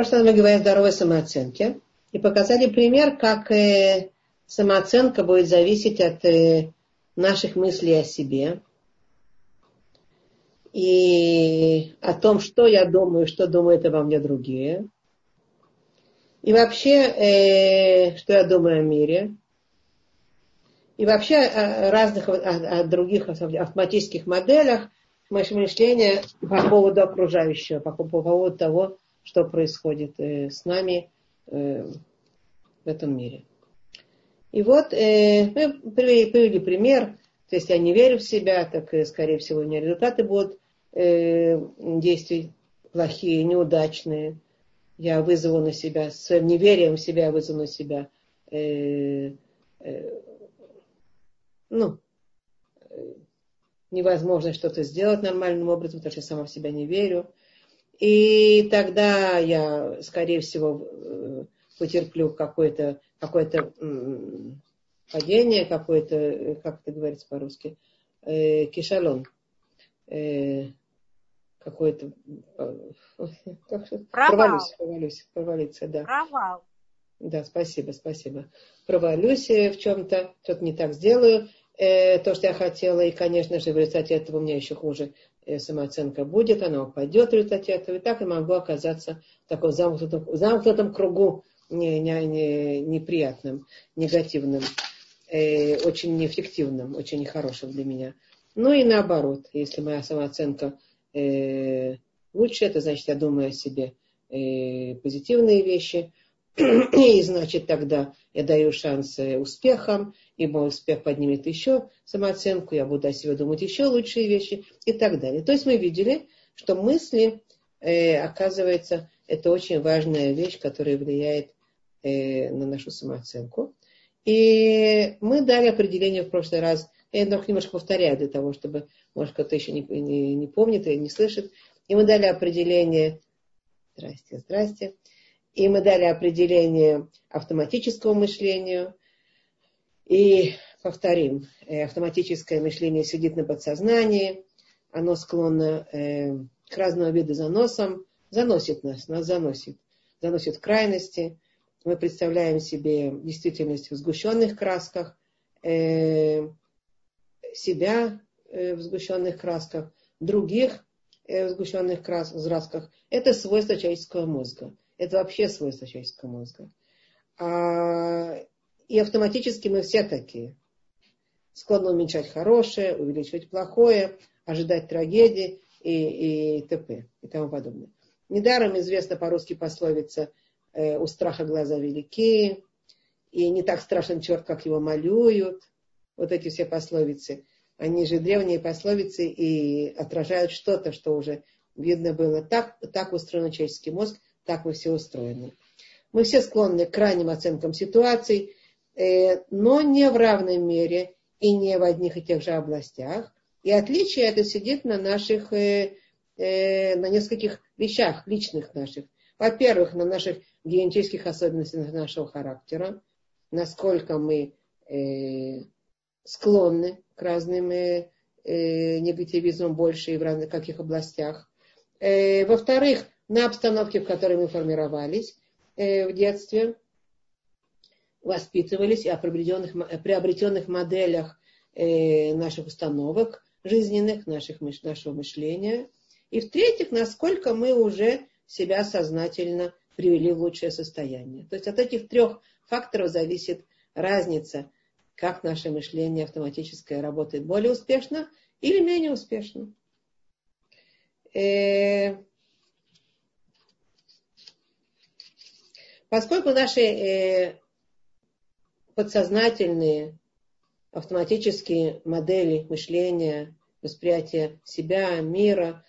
прошлый раз мы говорили о здоровой самооценке и показали пример, как э, самооценка будет зависеть от э, наших мыслей о себе и о том, что я думаю, что думают обо мне другие. И вообще, э, что я думаю о мире. И вообще о разных о, о других автоматических моделях мышления по поводу окружающего, по, по поводу того, что происходит э, с нами э, в этом мире. И вот э, мы привели, пример, то есть я не верю в себя, так, скорее всего, у меня результаты будут действий плохие, неудачные. Я вызову на себя, своим неверием в себя я вызову на себя ну, э, невозможно что-то сделать нормальным образом, потому что я сама в себя не верю. И тогда я, скорее всего, э, потерплю какое-то какое падение, какое-то, э, как это говорится по-русски, э, кишалон. Э, какой-то... Э, провалюсь, провалюсь, провалиться, да. Провал. Да, спасибо, спасибо. Провалюсь в чем-то, что-то не так сделаю, э, то, что я хотела, и, конечно же, в результате этого у меня еще хуже самооценка будет, она упадет в результате этого, и так я могу оказаться в таком замкнутом, замкнутом кругу не, не, не, неприятным, негативным, э, очень неэффективным, очень нехорошим для меня. Ну и наоборот, если моя самооценка э, лучше, это значит, я думаю о себе э, позитивные вещи, и значит тогда я даю шанс успехам, и мой успех поднимет еще самооценку, я буду о себе думать еще лучшие вещи и так далее. То есть мы видели, что мысли, э, оказывается, это очень важная вещь, которая влияет э, на нашу самооценку. И мы дали определение в прошлый раз, я только немножко повторяю для того, чтобы, может, кто-то еще не, не, не помнит или не слышит. И мы дали определение, здрасте, здрасте, и мы дали определение автоматическому мышлению. И повторим, э, автоматическое мышление сидит на подсознании, оно склонно э, к разного вида заносам, заносит нас, нас заносит, заносит крайности, мы представляем себе действительность в сгущенных красках, э, себя э, в сгущенных красках, других э, в сгущенных красках. Это свойство человеческого мозга. Это вообще свойство человеческого мозга. А, и автоматически мы все такие. Склонны уменьшать хорошее, увеличивать плохое, ожидать трагедии и, и т.п. и тому подобное. Недаром известна по-русски пословица Э, у страха глаза велики, и не так страшен черт, как его малюют. Вот эти все пословицы. Они же древние пословицы и отражают что-то, что уже видно было. Так, так устроен человеческий мозг, так мы все устроены. Мы все склонны к крайним оценкам ситуаций, э, но не в равной мере и не в одних и тех же областях. И отличие это сидит на наших, э, на нескольких вещах личных наших. Во-первых, на наших генетических особенностях нашего характера, насколько мы э, склонны к разным э, э, негативизмам больше и в каких областях. Э, во-вторых, на обстановке, в которой мы формировались э, в детстве, воспитывались и о приобретенных, моделях э, наших установок жизненных, наших, нашего мышления. И в-третьих, насколько мы уже себя сознательно привели в лучшее состояние. То есть от этих трех факторов зависит разница, как наше мышление автоматическое работает более успешно или менее успешно. Э, поскольку наши э, подсознательные автоматические модели мышления, восприятия себя, мира,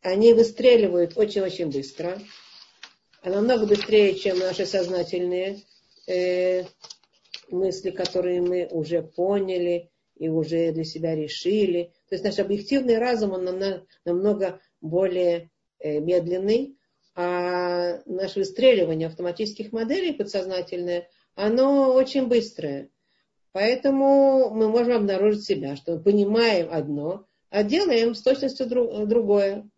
они выстреливают очень-очень быстро, а намного быстрее, чем наши сознательные э, мысли, которые мы уже поняли и уже для себя решили. То есть наш объективный разум, он намного, более э, медленный, а наше выстреливание автоматических моделей подсознательное, оно очень быстрое. Поэтому мы можем обнаружить себя, что мы понимаем одно, а делаем с точностью другое.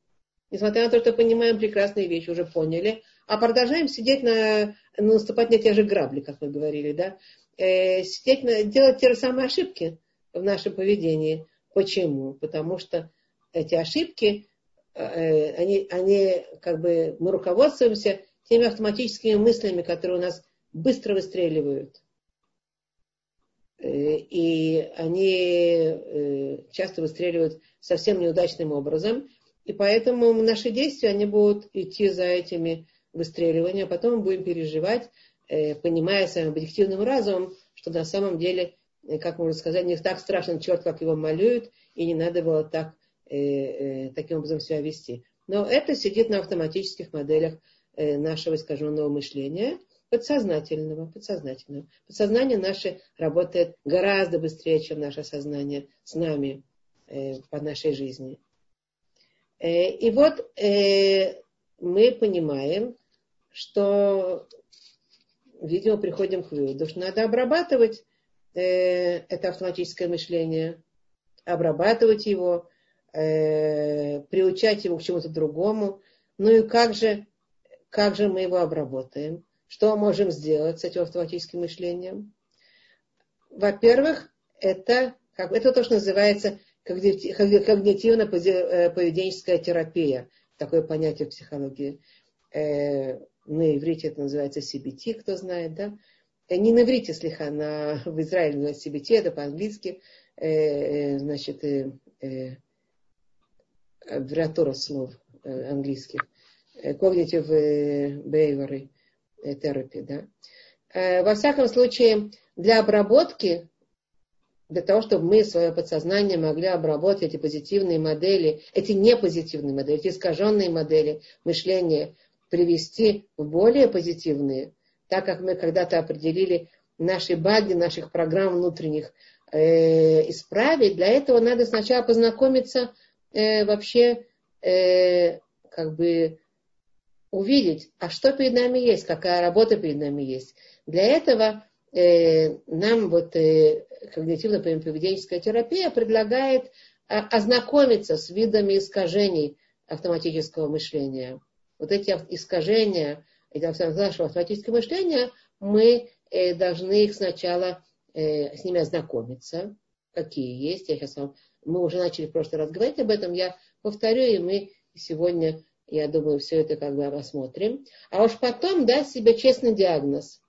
Несмотря на то, что понимаем прекрасные вещи, уже поняли, а продолжаем сидеть на, наступать на те же грабли, как мы говорили, да, э, сидеть на, делать те же самые ошибки в нашем поведении. Почему? Потому что эти ошибки, они, они как бы, мы руководствуемся теми автоматическими мыслями, которые у нас быстро выстреливают. Э, и они э, часто выстреливают совсем неудачным образом. И поэтому наши действия, они будут идти за этими выстреливаниями, а потом мы будем переживать, э, понимая своим объективным разумом, что на самом деле, как можно сказать, не так страшен черт, как его малюют, и не надо было так, таким образом себя вести. Но это сидит на автоматических моделях нашего искаженного мышления – подсознательного, подсознательного. Подсознание наше работает гораздо быстрее, чем наше сознание с нами э, по нашей жизни. Э, и вот э, мы понимаем, что, видимо, приходим к выводу, что надо обрабатывать э, это автоматическое мышление, обрабатывать его, э, приучать его к чему-то другому. Ну и как же, как же мы его обработаем? Что мы можем сделать с этим автоматическим мышлением? Во-первых, это, как, это то, что называется когнитивно-поведенческая терапия. Такое понятие в психологии. Э, на иврите это называется CBT, кто знает, да? Э, не на иврите, слегка, на, в Израиле называется CBT, это по-английски. Э, значит, аббревиатура слов английских. Cognitive behavior терапии. Да? Э, во всяком случае, для обработки, для того, чтобы мы свое подсознание могли обработать эти позитивные модели, эти непозитивные модели, эти искаженные модели мышления, привести в более позитивные, так как мы когда-то определили наши баги, наших программ внутренних, э, исправить, для этого надо сначала познакомиться э, вообще э, как бы увидеть, а что перед нами есть, какая работа перед нами есть. Для этого э, нам вот э, когнитивно-поведенческая терапия предлагает э, ознакомиться с видами искажений автоматического мышления. Вот эти искажения нашего автоматического мышления, мы э, должны их сначала э, с ними ознакомиться, какие есть. Я сейчас вам, мы уже начали в прошлый раз говорить об этом, я повторю, и мы сегодня я думаю, все это как бы рассмотрим. А уж потом дать себе честный диагноз.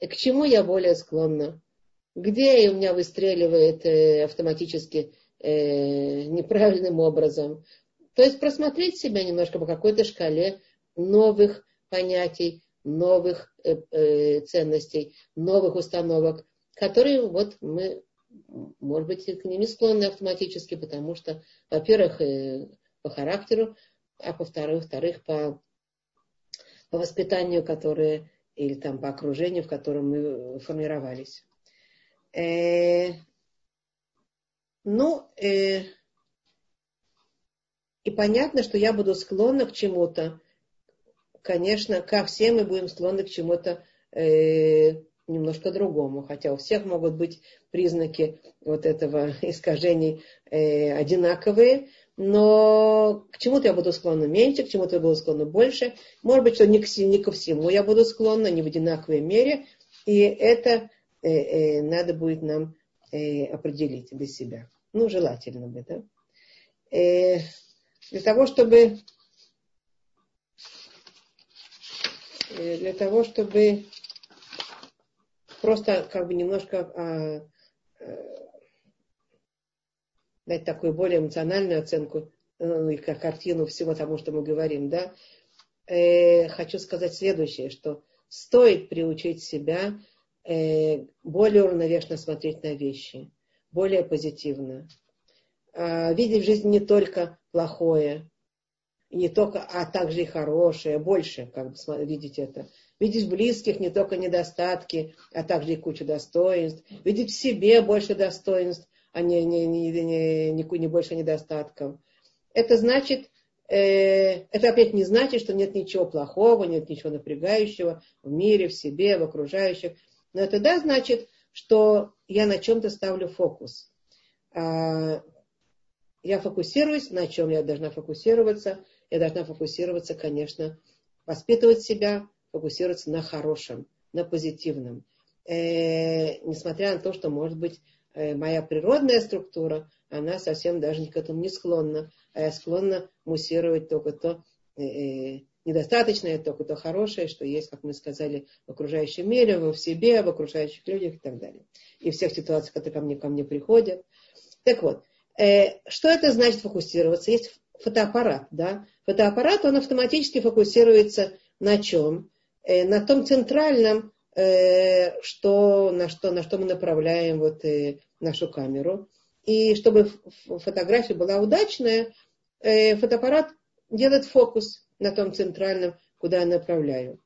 К чему я более склонна? Где у меня выстреливает э, автоматически э, неправильным образом? То есть просмотреть себя немножко по какой-то шкале новых понятий, новых э, э, ценностей, новых установок, которые вот мы, может быть, к ним не склонны автоматически, потому что, во-первых, э, по характеру, а по-вторых, вторых по, по воспитанию, которое, или там по окружению, в котором мы формировались. Э, ну, э, и понятно, что я буду склонна к чему-то. Конечно, как все мы будем склонны к чему-то э, немножко другому, хотя у всех могут быть признаки вот этого искажений э, одинаковые, но к чему-то я буду склонна меньше, к чему-то я буду склонна больше. Может быть, что не, к, не ко всему я буду склонна, не в одинаковой мере. И это э, э, надо будет нам э, определить для себя. Ну, желательно бы, да. Э, для того, чтобы э, для того, чтобы просто как бы немножко а, э, дать такую более эмоциональную оценку ну, и картину всего тому, что мы говорим, да, э, хочу сказать следующее, что стоит приучить себя э, более уравновешенно смотреть на вещи, более позитивно, э, видеть в жизни не только плохое, не только, а также и хорошее, больше как бы видеть это. Видеть близких не только недостатки, а также и кучу достоинств. Видеть в себе больше достоинств, а не, не, не, не, не, не больше недостатков. Это значит, э, это опять не значит, что нет ничего плохого, нет ничего напрягающего в мире, в себе, в окружающих. Но это да, значит, что я на чем-то ставлю фокус. А, я фокусируюсь, на чем я должна фокусироваться. Я должна фокусироваться, конечно, воспитывать себя, фокусироваться на хорошем, на позитивном. Э, несмотря на то, что, может быть, э, моя природная структура, она совсем даже к этому не склонна, а я склонна муссировать только то э, э недостаточное, только то хорошее, что есть, как мы сказали, в окружающем мире, в себе, в окружающих людях и так далее. И всех ситуациях, которые ко мне, ко мне приходят. Так вот, э, что это значит фокусироваться? Есть фотоаппарат, да? Фотоаппарат, он автоматически фокусируется на чем? Э, на том центральном, э, что, на, что, на что мы направляем вот, э, нашу камеру. И чтобы фотография была удачная, фотоаппарат делает фокус на том центральном, куда я направляю.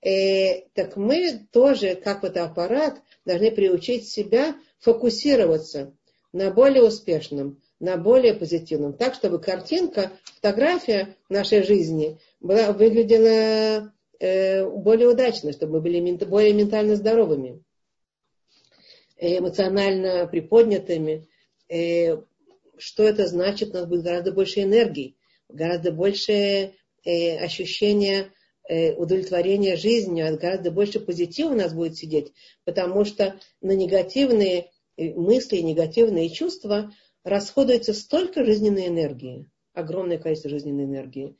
Э, так мы тоже, как фотоаппарат, должны приучить себя фокусироваться на более успешном, на более позитивном, так, чтобы картинка, фотография нашей жизни была, выглядела более удачно, чтобы мы были более ментально здоровыми, эмоционально приподнятыми. Э, что это значит? У нас будет гораздо больше энергии, гораздо больше э, ощущения э, удовлетворения жизнью, гораздо больше позитива у нас будет сидеть, потому что на негативные э, мысли, негативные чувства расходуется столько жизненной энергии, огромное количество жизненной энергии.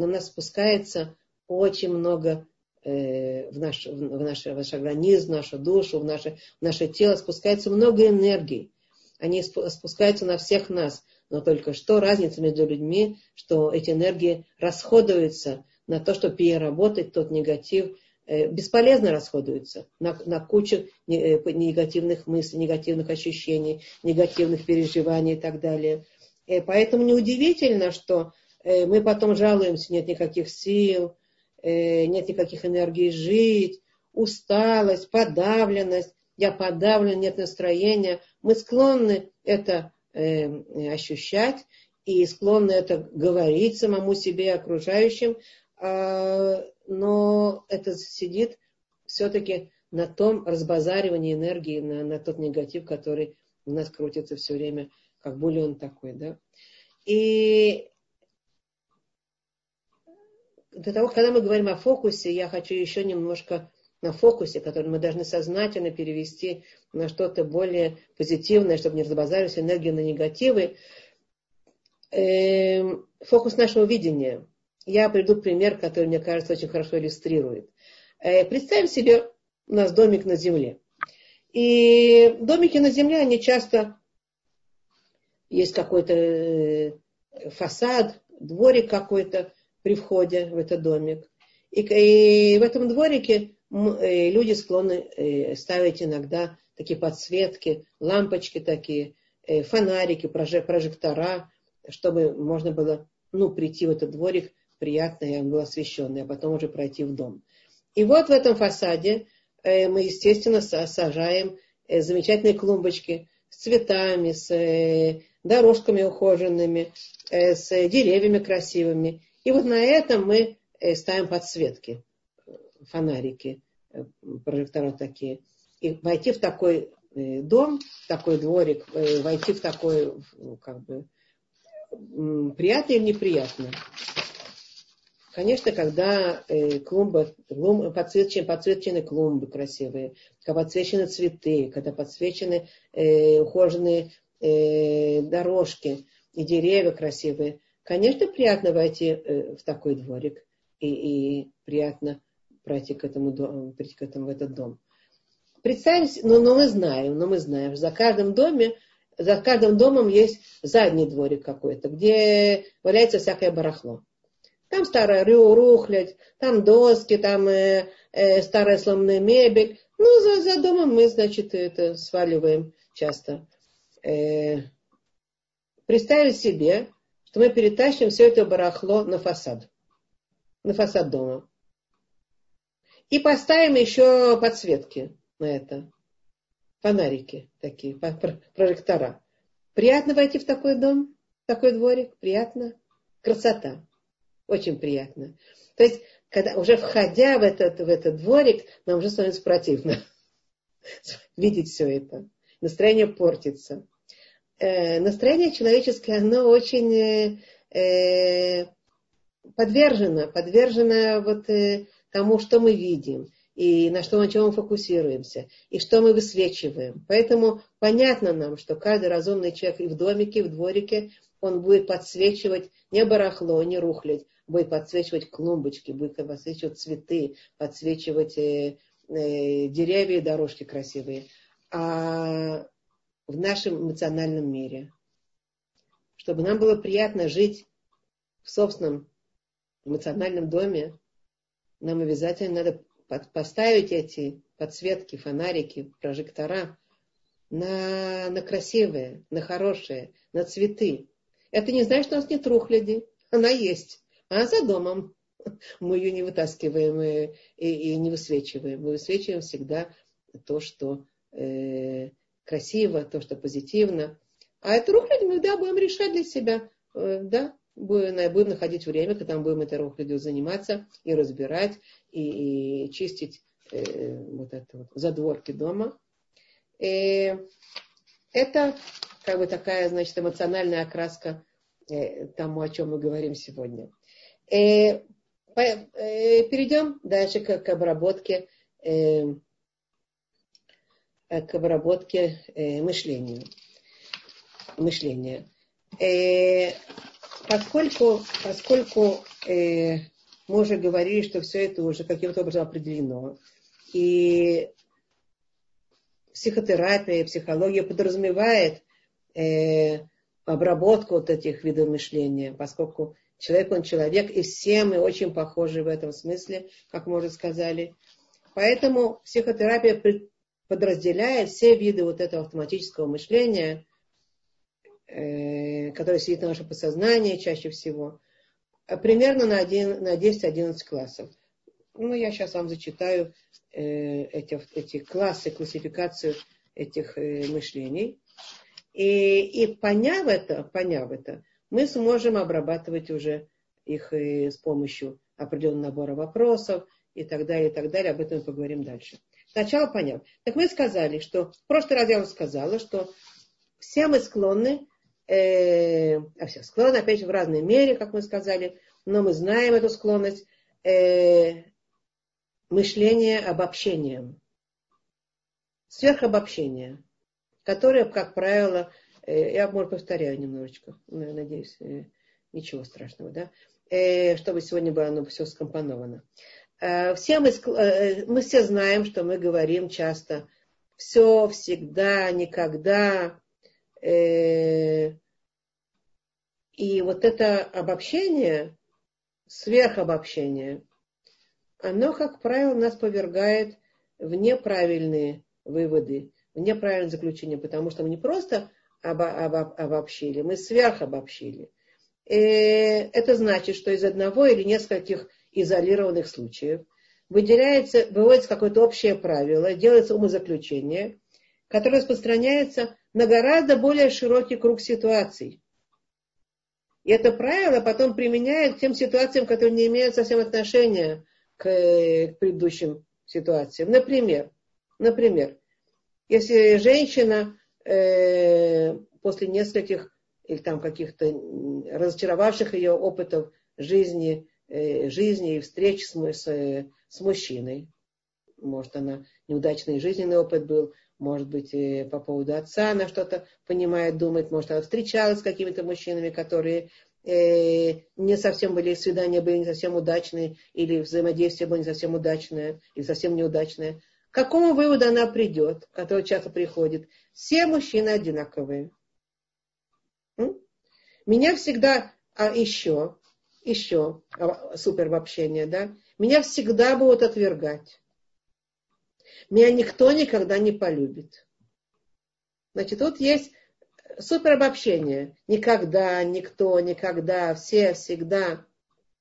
На нас спускается очень много э, в, наш, в, наш, в наш организм, в нашу душу, в наше, в наше тело спускается много энергии. Они спускаются на всех нас. Но только что разница между людьми, что эти энергии расходуются на то, чтобы переработать тот негатив, э, бесполезно расходуются на, на кучу э, негативных мыслей, негативных ощущений, негативных переживаний и так далее. И поэтому неудивительно, что мы потом жалуемся, нет никаких сил, нет никаких энергий жить, усталость, подавленность, я подавлен, нет настроения. Мы склонны это Э, ощущать и склонны это говорить самому себе и окружающим, а, но это сидит все-таки на том разбазаривании энергии, на, на тот негатив, который у нас крутится все время, как бульон такой, да. И до того, когда мы говорим о фокусе, я хочу еще немножко на фокусе, который мы должны сознательно перевести на что-то более позитивное, чтобы не разбазарилась энергия на негативы. Эм, фокус нашего видения. Я приду пример, который, мне кажется, очень хорошо иллюстрирует. Э, представим себе, у нас домик на земле. И домики на земле, они часто есть какой-то э, фасад, дворик какой-то при входе в этот домик. И, и в этом дворике Э, люди склонны э, ставить иногда такие подсветки, лампочки такие, э, фонарики, прожектора, чтобы можно было ну, прийти в этот дворик приятно, и он был освещенный, а потом уже пройти в дом. И вот в этом фасаде мы, естественно, сажаем замечательные клумбочки с цветами, с дорожками ухоженными, с деревьями красивыми. И вот на этом мы ставим подсветки фонарики, э, прожектора такие. И войти в такой э, дом, в такой дворик, э, войти в такой, как бы, приятно или неприятно? Конечно, когда клумба, клумба подсвечены, подсвечены клумбы красивые, когда подсвечены цветы, когда подсвечены э, ухоженные э, дорожки и деревья красивые, конечно, приятно войти э, в такой дворик и, и приятно пройти к этому, прийти к этому в этот дом. Представим, но, но мы знаем, но мы знаем, за каждым доме, за каждым домом есть задний дворик какой-то, где валяется всякое барахло. Там старая рухлядь, там доски, там э, э, старая сломанная мебель. Ну, за, за домом мы, значит, это сваливаем часто. Э, представить себе, что мы перетащим все это барахло на фасад. На фасад дома. И поставим еще подсветки на это. Фонарики такие, прожектора. Приятно войти в такой дом, в такой дворик? Приятно? Красота. Очень приятно. То есть, когда уже входя в этот, в этот дворик, нам уже становится противно видеть все это. Настроение портится. Э, настроение человеческое, оно очень э, э подвержена, подвержена вот э, тому, что мы видим, и на что, на чем мы фокусируемся, и что мы высвечиваем. Поэтому понятно нам, что каждый разумный человек и в домике, и в дворике, он будет подсвечивать не барахло, не рухлядь, будет подсвечивать клумбочки, будет подсвечивать цветы, подсвечивать э, э, деревья и дорожки красивые. А в нашем эмоциональном мире. Чтобы нам было приятно жить в собственном эмоциональном доме, нам обязательно надо поставить эти подсветки, фонарики, прожектора на, на красивые, на хорошие, на цветы. Это не значит, что у нас нет рухляди. Она есть. А за домом мы ее не вытаскиваем и, и, и не высвечиваем. Мы высвечиваем всегда то, что э, красиво, то, что позитивно. А эту рухлядь мы, да, будем решать для себя. Э, да, будем, находить время, когда мы будем этой рухлядью заниматься и разбирать, и, и чистить э, вот это вот задворки дома. И это как бы такая, значит, эмоциональная окраска э, тому, о чем мы говорим сегодня. Э, по, э, перейдем дальше к, к обработке э, Э, к обработке э, мышления. мышления. Э, поскольку поскольку э, мы уже говорили, что все это уже каким-то образом определено, и психотерапия, психология подразумевает э, обработку вот этих видов мышления, поскольку человек, он человек, и все мы очень похожи в этом смысле, как мы уже сказали. Поэтому психотерапия подразделяя все виды вот этого автоматического мышления, э, которое сидит на нашем подсознании чаще всего, э, примерно на, на 10-11 классов. Ну, я сейчас вам зачитаю э, эти, эти классы, классификацию этих э, мышлений. И, и поняв это, поняв это, мы сможем обрабатывать уже их э, с помощью определенного набора вопросов и так далее, и так далее. Об этом мы поговорим дальше. Сначала понятно. Так мы сказали, что в прошлый раз я вам сказала, что все мы склонны, э, а все склонны, опять же, в разной мере, как мы сказали, но мы знаем эту склонность э, мышления обобщением, сверхобобщение, которое, как правило, э, я, может, повторяю немножечко, надеюсь, э, ничего страшного, да, э, чтобы сегодня было оно все скомпоновано. Э, все мы, э, мы все знаем, что мы говорим часто все, всегда, никогда. Э, и вот это обобщение, сверхобобщение, оно, как правило, нас повергает в неправильные выводы, в неправильное заключение, потому что мы не просто обобщили, мы сверхобобщили. И это значит, что из одного или нескольких изолированных случаев, выделяется, выводится какое-то общее правило, делается умозаключение, которое распространяется на гораздо более широкий круг ситуаций. И это правило потом применяют к тем ситуациям, которые не имеют совсем отношения к, к предыдущим ситуациям. Например, например, если женщина э, после нескольких или там каких-то разочаровавших ее опытов жизни жизни и встреч с, с, с мужчиной. Может, она неудачный жизненный опыт был, может быть, по поводу отца она что-то понимает, думает, может, она встречалась с какими-то мужчинами, которые э, не совсем были, свидания были не совсем удачные, или взаимодействие было не совсем удачное, или совсем неудачное. К какому выводу она придет, который часто приходит? Все мужчины одинаковые. Меня всегда, а еще, еще а, супер общение, да, меня всегда будут отвергать. Меня никто никогда не полюбит. Значит, тут есть супер обобщение. Никогда, никто, никогда, все, всегда.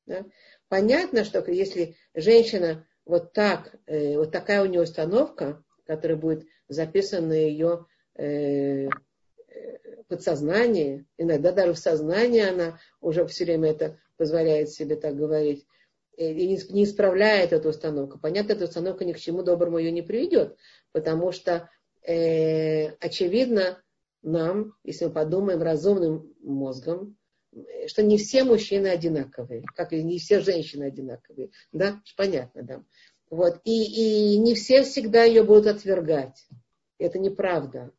Да? Понятно, что если женщина вот так, э, вот такая у нее установка, которая будет записана на ее э, э, подсознании, иногда даже в сознании она уже все время это позволяет себе так говорить, и не, исправляет эту установку. Понятно, эта установка ни к чему доброму ее не приведет, потому что, э, очевидно, нам, если мы подумаем разумным мозгом, что не все мужчины одинаковые, как и не все женщины одинаковые. Да, понятно, да. Вот. И, и не все всегда ее будут отвергать. Это неправда.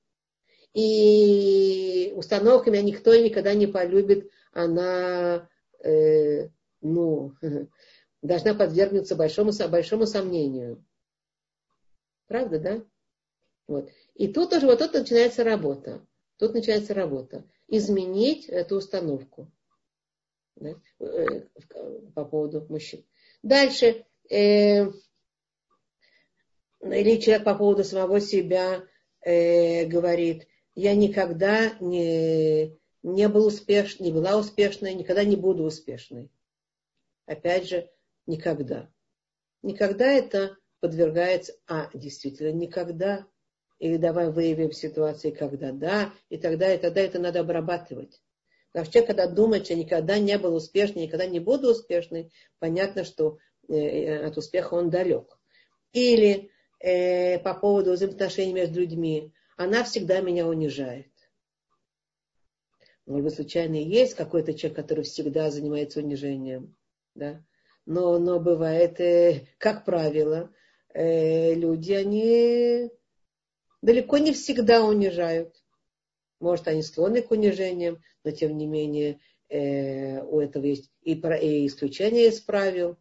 И установками никто никогда не полюбит, она э, ну, должна подвергнуться большому, большому сомнению. Правда, да? Вот. И тут уже вот тут начинается работа. Тут начинается работа. Изменить эту установку да, э, по поводу мужчин. Дальше. Э, или человек по поводу самого себя э, говорит, я никогда не, не был успешной, не была успешной, никогда не буду успешной. Опять же, никогда. Никогда это подвергается, а, действительно, никогда. Или давай выявим ситуации, когда да, и тогда, и тогда это надо обрабатывать. Потому что человек, когда думает, что никогда не был успешным, никогда не буду успешным, понятно, что э, от успеха он далек. Или э, по поводу взаимоотношений между людьми, она всегда меня унижает. Может быть, случайно есть какой-то человек, который всегда занимается унижением. Да? Но, но бывает, э, как правило, э, люди, они далеко не всегда унижают. Может, они склонны к унижениям, но тем не менее э, у этого есть и, про, и исключения из правил.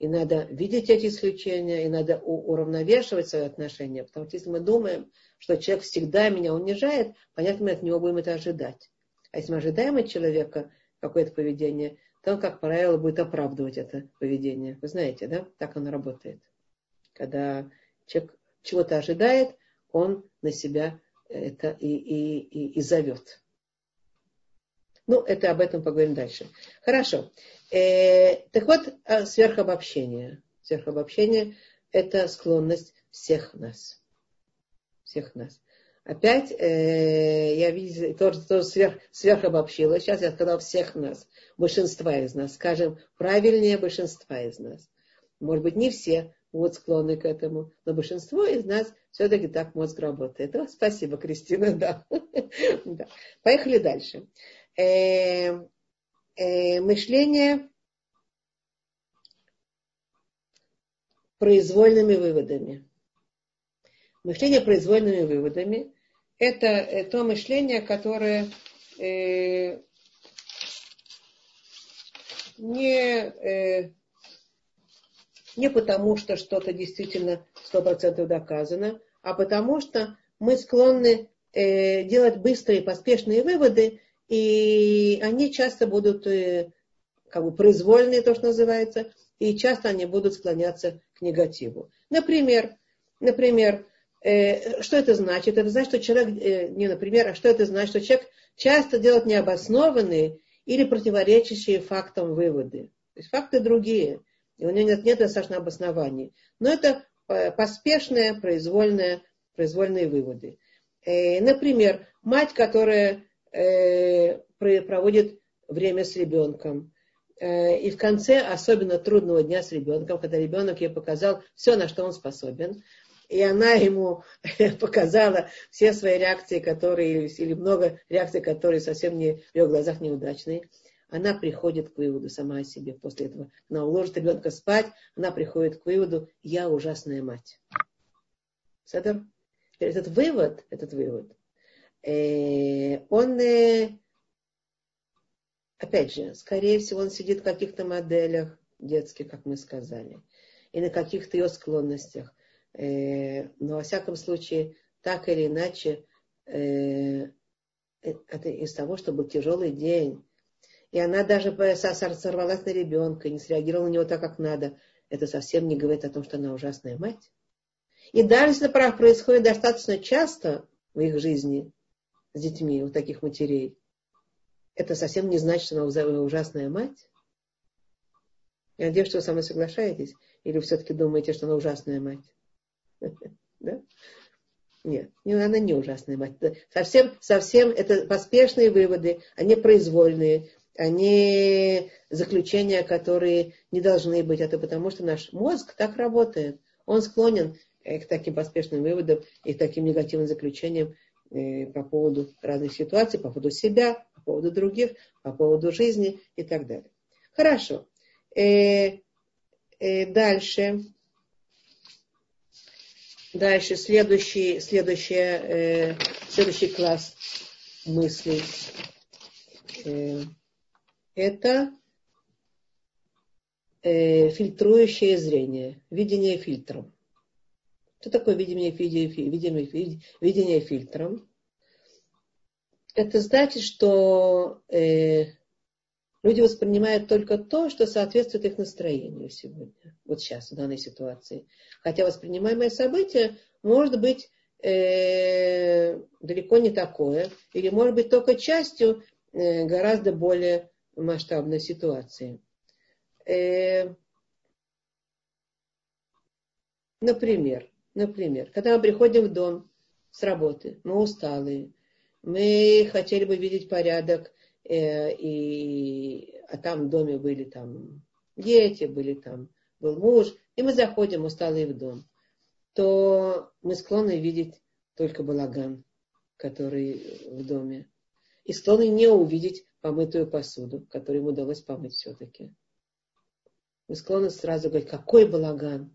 И надо видеть эти исключения, и надо уравновешивать свои отношения. Потому что если мы думаем, что человек всегда меня унижает, понятно, мы от него будем это ожидать. А если мы ожидаем от человека какое-то поведение, то он, как правило, будет оправдывать это поведение. Вы знаете, да? Так оно работает. Когда человек чего-то ожидает, он на себя это и, и, и, и зовет. Ну, это об этом поговорим дальше. Хорошо. Э, так вот, а, сверхобобщение. Сверхобобщение – это склонность всех нас. Всех нас. Опять э, я вижу, тоже, тоже сверх, сверхобобщила. Сейчас я сказала всех нас, большинства из нас. Скажем, правильнее большинства из нас. Может быть, не все будут склонны к этому, но большинство из нас все-таки так мозг работает. О, спасибо, Кристина, да. да. Поехали дальше. Э, э, мышление произвольными выводами. Мышление произвольными выводами – это э, то мышление, которое э, не, э, не потому, что что-то действительно сто процентов доказано, а потому что мы склонны э, делать быстрые, поспешные выводы и они часто будут э, как бы произвольные, то, что называется, и часто они будут склоняться к негативу. Например, например, что это значит? Это значит, что человек, э, не например, а что это значит, что человек часто делает необоснованные или противоречащие фактам выводы. То есть факты другие, и у него нет, нет достаточно обоснований. Но это поспешные, произвольные, произвольные выводы. Например, мать, которая Э, проводит время с ребенком. Э, и в конце особенно трудного дня с ребенком, когда ребенок ей показал все, на что он способен, и она ему показала все свои реакции, которые, или много реакций, которые совсем не, в ее глазах неудачные, она приходит к выводу сама о себе после этого. Она уложит ребенка спать, она приходит к выводу, я ужасная мать. Этот вывод, этот вывод, Э, он, э, опять же, скорее всего, он сидит в каких-то моделях детских, как мы сказали, и на каких-то ее склонностях. Э, но, во всяком случае, так или иначе, это из того, что был тяжелый день. И она даже сорвалась на ребенка, не среагировала на него так, как надо. Это совсем не говорит о том, что она ужасная мать. И если это происходит достаточно часто в их жизни, с детьми у таких матерей, это совсем не значит, что она ужасная мать. Я надеюсь, что вы со мной соглашаетесь. Или все-таки думаете, что она ужасная мать? Да? Нет, она не ужасная мать. Совсем, совсем это поспешные выводы, они произвольные, они заключения, которые не должны быть. Это потому, что наш мозг так работает. Он склонен к таким поспешным выводам и к таким негативным заключениям, Э, по поводу разных ситуаций, по поводу себя, по поводу других, по поводу жизни и так далее. Хорошо. Э, э, дальше. Дальше следующий, следующий, э, следующий класс мыслей. Э, это э, фильтрующее зрение, видение фильтром. Что такое видение, видение, видение фильтром? Это значит, что э, люди воспринимают только то, что соответствует их настроению сегодня, вот сейчас, в данной ситуации. Хотя воспринимаемое событие может быть э, далеко не такое, или может быть только частью э, гораздо более масштабной ситуации. Э, например, например, когда мы приходим в дом с работы, мы усталые, мы хотели бы видеть порядок, и, а там в доме были там дети, были там, был муж, и мы заходим усталые в дом, то мы склонны видеть только балаган, который в доме. И склонны не увидеть помытую посуду, которую ему удалось помыть все-таки. Мы склонны сразу говорить, какой балаган,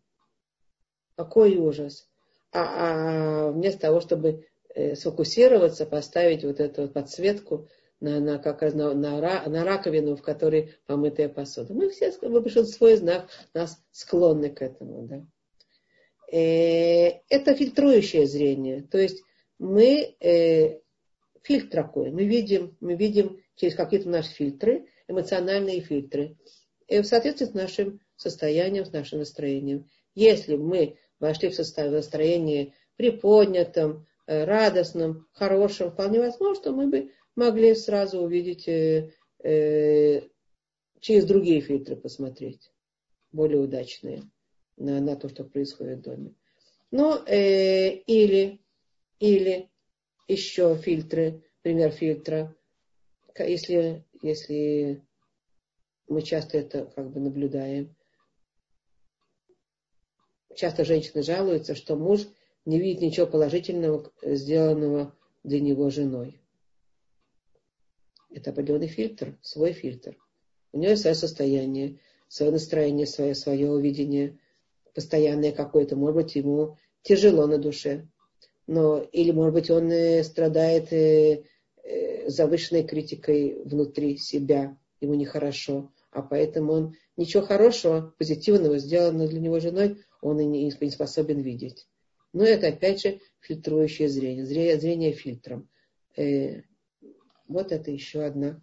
какой ужас. А, а вместо того, чтобы э, сфокусироваться, поставить вот эту подсветку на, на, как раз на, на, на раковину, в которой помытая посуда. Мы все, большинство из нас, нас склонны к этому. Да? Э, это фильтрующее зрение. То есть мы э, фильтр такой, мы видим, мы видим через какие-то наши фильтры, эмоциональные фильтры, и в соответствии с нашим состоянием, с нашим настроением. Если мы вошли в настроение приподнятом, э, радостном, хорошем, вполне возможно, что мы бы могли сразу увидеть, э, э, через другие фильтры посмотреть, более удачные на, на то, что происходит в доме. Ну, э, или, или еще фильтры, пример фильтра, если, если мы часто это как бы наблюдаем. Часто женщины жалуются, что муж не видит ничего положительного, сделанного для него женой. Это определенный фильтр, свой фильтр. У нее свое состояние, свое настроение, свое, свое видение, постоянное какое-то. Может быть, ему тяжело на душе. Но, или, может быть, он э, страдает э, э, завышенной критикой внутри себя, ему нехорошо а поэтому он ничего хорошего, позитивного, сделанного для него женой, он и не, не способен видеть. Но это опять же фильтрующее зрение, зрение, зрение фильтром. Вот это еще одна,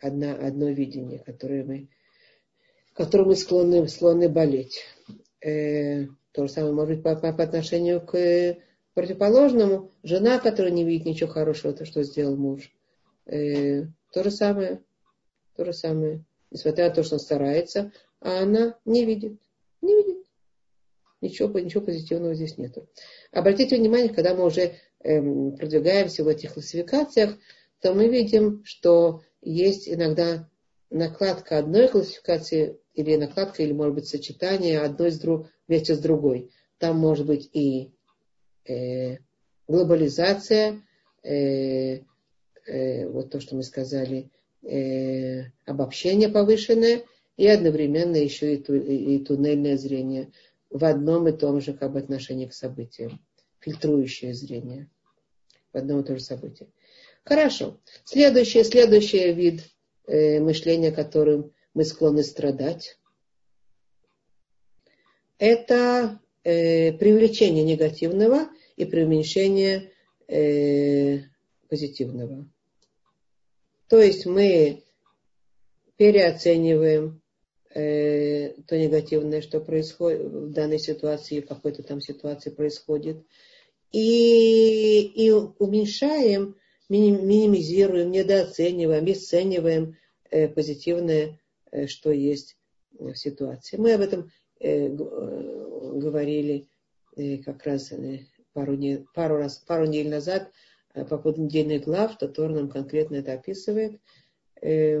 одна, одно видение, которое мы, которым мы склонны, склонны болеть. Э, то же самое может быть по, по, по отношению к противоположному. Жена, которая не видит ничего хорошего, то, что сделал муж. Э, то же самое. То же самое несмотря на то, что он старается, а она не видит. Не видит. Ничего, ничего позитивного здесь нету. Обратите внимание, когда мы уже эм, продвигаемся в этих классификациях, то мы видим, что есть иногда накладка одной классификации или накладка, или, может быть, сочетание одной с друг, вместе с другой. Там может быть и э, глобализация, э, э, вот то, что мы сказали, э, обобщение повышенное и одновременно еще и, ту, и туннельное зрение в одном и том же как бы, отношении к событиям. Фильтрующее зрение в одном и том же событии. Хорошо. Следующий, следующий вид э, мышления, которым мы склонны страдать, это э, привлечение негативного и преуменьшение э, позитивного. То есть мы переоцениваем э, то негативное, что происходит в данной ситуации, в какой-то там ситуации происходит, и, и уменьшаем, минимизируем, недооцениваем, обесцениваем э, позитивное, э, что есть в ситуации. Мы об этом э, говорили э, как раз э, пару, пару, раз, пару недель назад Э, по поводу недельных глав, Татор нам конкретно это описывает. Э,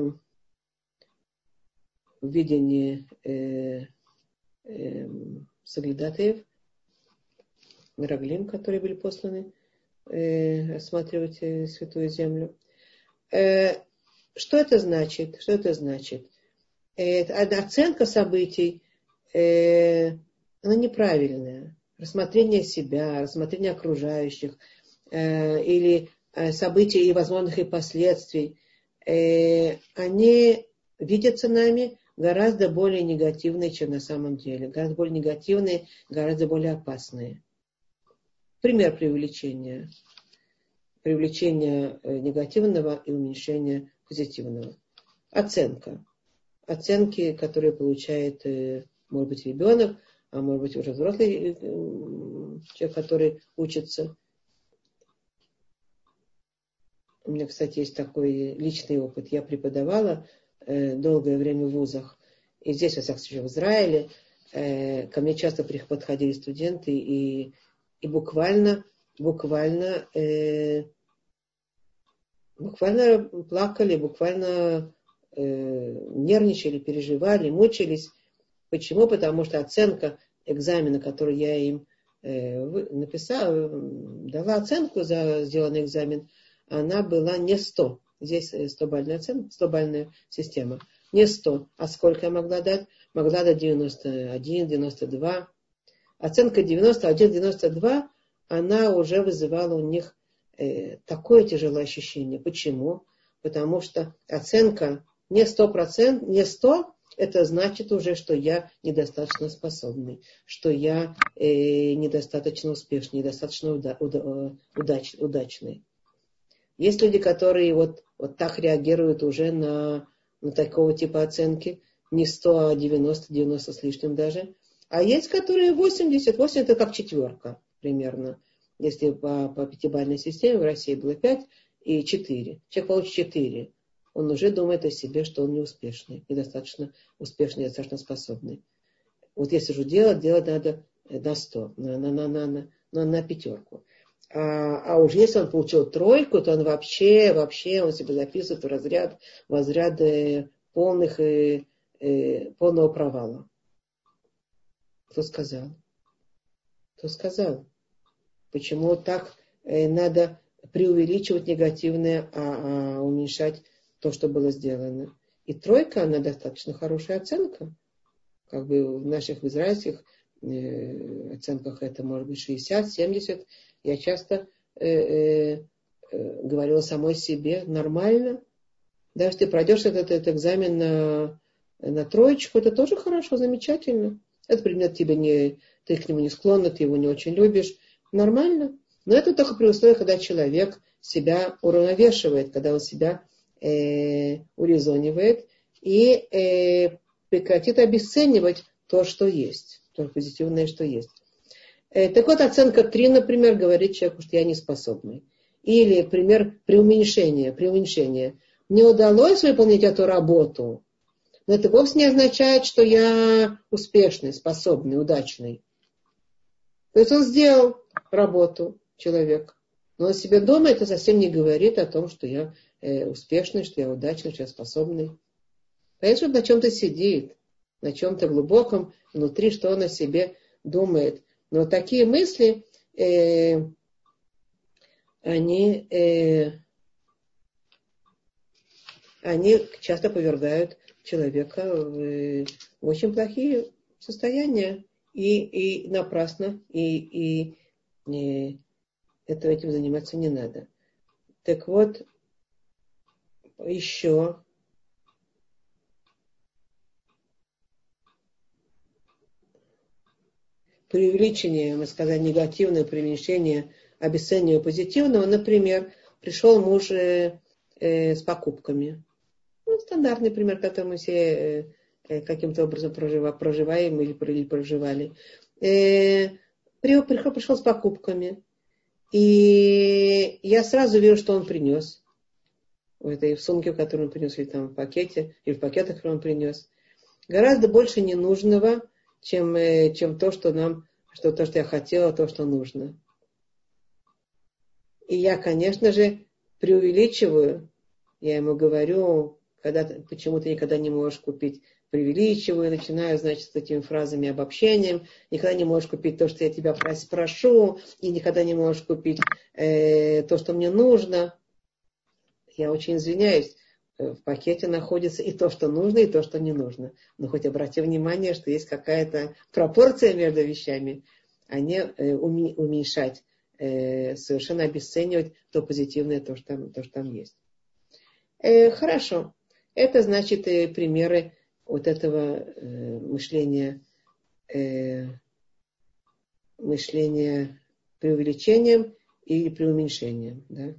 в видении э, э, Саглядатаев, Мираглим, которые были посланы э, осматривать э, Святую Землю. Э, что это значит? Что это значит? Оценка событий, э, она неправильная. Рассмотрение себя, рассмотрение окружающих э, или э, событий и возможных и последствий, э, они видятся нами гораздо более негативные, чем на самом деле. Гораздо более негативные, гораздо более опасные. Пример привлечения. Привлечение э, негативного и уменьшение позитивного. Оценка. Оценки, которые получает, э, может быть, ребенок, а может быть, уже взрослый э, человек, который учится. У меня, кстати, есть такой личный опыт. Я преподавала долгое время в вузах. И здесь, во всяком случае, в Израиле, ко мне часто подходили студенты и, и буквально, буквально, э, буквально плакали, буквально нервничали, переживали, мучились. Почему? Потому что оценка экзамена, который я им написала, дала оценку за сделанный экзамен, она была не 100. Здесь 100-бальная оценка, 100-бальная система. Не 100. А сколько я могла дать? Могла дать 91, 92. Оценка 91, 92, она уже вызывала у них э, такое тяжелое ощущение. Почему? Потому что оценка не 100%, не 100, это значит уже, что я недостаточно способный, что я э, недостаточно успешный, недостаточно уда, уда, э, удач, удачный. Есть люди, которые вот, вот так реагируют уже на, на такого типа оценки. Не 100, а 90, 90 с лишним даже. А есть, которые 80. 80 это как четверка примерно. Если по, по пятибалльной системе в России было 5 и 4. Человек получит 4. Он уже думает о себе, что он неуспешный, недостаточно успешный, недостаточно способный. Вот если же делать, делать надо на 100, на, на, на, на, на, на пятерку. А, а уж если он получил тройку, то он вообще, вообще он себе записывает в разряд, в разряд полных, э, э, полного провала. Кто сказал? Кто сказал? Почему так э, надо преувеличивать негативное, а, а уменьшать то, что было сделано? И тройка, она достаточно хорошая оценка. Как бы в наших израильских э, оценках это может быть 60, 70. Я часто э, говорила самой себе, нормально. Даже ты пройдешь этот, этот экзамен на, на троечку, это тоже хорошо, замечательно. Этот предмет тебе не, ты к нему не склонна, ты его не очень любишь. Нормально. Но это только при условии, когда человек себя уравновешивает, когда он себя э, урезонивает и э, прекратит обесценивать то, что есть, то позитивное, что есть. Э, так вот, оценка 3, например, говорит человеку, что я не способный. Или, пример, преуменьшение, преуменьшение. Мне удалось выполнить эту работу, но это вовсе не означает, что я успешный, способный, удачный. То есть он сделал работу, человек, но он себе дома это совсем не говорит о том, что я э, успешный, что я удачный, что я способный. Конечно, на чем-то сидит, на чем-то глубоком внутри, что он о себе думает. Но такие мысли, э, они, э, они часто повергают человека в, в очень плохие состояния. И, и напрасно, и, и, и это, этим заниматься не надо. Так вот, еще преувеличение, мы сказали, негативное преуменьшение, обесценивание позитивного. Например, пришел муж э, э, с покупками. Ну, стандартный пример, который мы все э, э каким-то образом прожива, проживаем или, проживали. Э, пришел, с покупками. И я сразу вижу, что он принес. В этой сумке, которую он принес, или там в пакете, или в пакетах, который он принес. Гораздо больше ненужного, чем, чем то, что нам, что то, что я хотела, то, что нужно. И я, конечно же, преувеличиваю. Я ему говорю, когда, почему ты никогда не можешь купить преувеличиваю, начинаю, значит, с этими фразами обобщением. Никогда не можешь купить то, что я тебя прошу, и никогда не можешь купить э, то, что мне нужно. Я очень извиняюсь. в пакете находится и то, что нужно, и то, что не нужно. Но хоть обрати внимание, что есть какая-то пропорция между вещами, а не э, уменьшать, э, совершенно обесценивать то позитивное, то, что там, то, что там есть. Э, хорошо. Это значит примеры вот этого мышления, мышления преувеличением или преуменьшением. Да?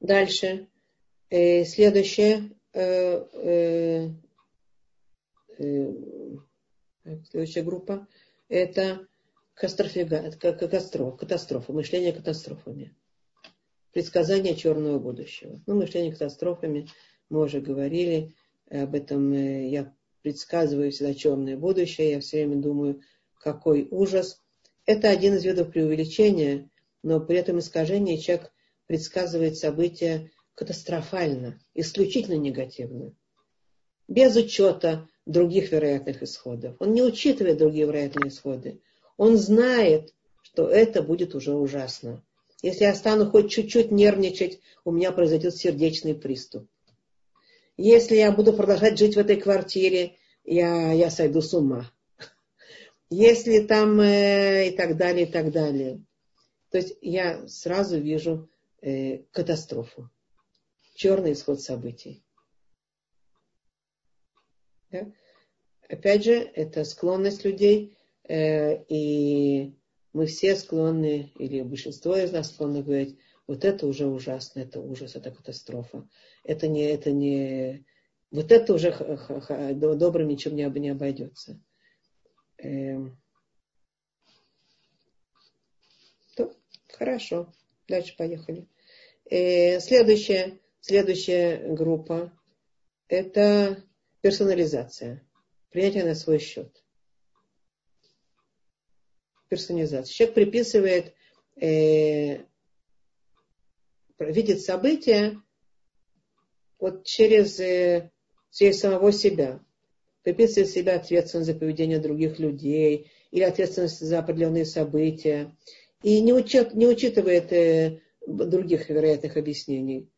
Дальше. Э, следующее. Э, э, э, следующая группа. Это катастрофа, катастрофа, мышление катастрофами. Предсказание черного будущего. Ну, мышление катастрофами, мы уже говорили об этом. Э, я предсказываю всегда черное будущее, я все время думаю, какой ужас. Это один из видов преувеличения, но при этом искажении человек предсказывает события катастрофально, исключительно негативно, без учета других вероятных исходов. Он не учитывает другие вероятные исходы. Он знает, что это будет уже ужасно. Если я стану хоть чуть-чуть нервничать, у меня произойдет сердечный приступ. Если я буду продолжать жить в этой квартире, я, я сойду с ума. Если там э, и так далее, и так далее. То есть я сразу вижу э, катастрофу черный исход событий. Да? Опять же, это склонность людей, э, и мы все склонны, или большинство из нас склонны говорить, вот это уже ужасно, это ужас, это катастрофа. Это не, это не, вот это уже добрым ничем не, не обойдется. Э, то, хорошо, дальше поехали. Э, следующее Следующая группа – это персонализация, принятие на свой счет. Персонализация. Человек приписывает, э, видит события вот через, э, через самого себя. Приписывает себя ответственность за поведение других людей или ответственность за определенные события. И не, учет, не учитывает э, других вероятных объяснений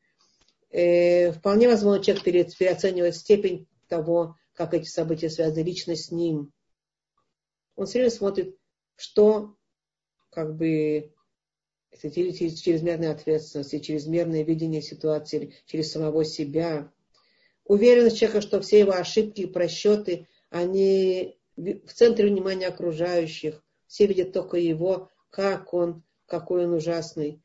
э, вполне возможно, человек переоценивает степень того, как эти события связаны лично с ним. Он все время смотрит, что как бы это чрезмерная ответственность и чрезмерное видение ситуации через самого себя. Уверенность человека, что все его ошибки и просчеты, они в центре внимания окружающих. Все видят только его, как он, какой он ужасный.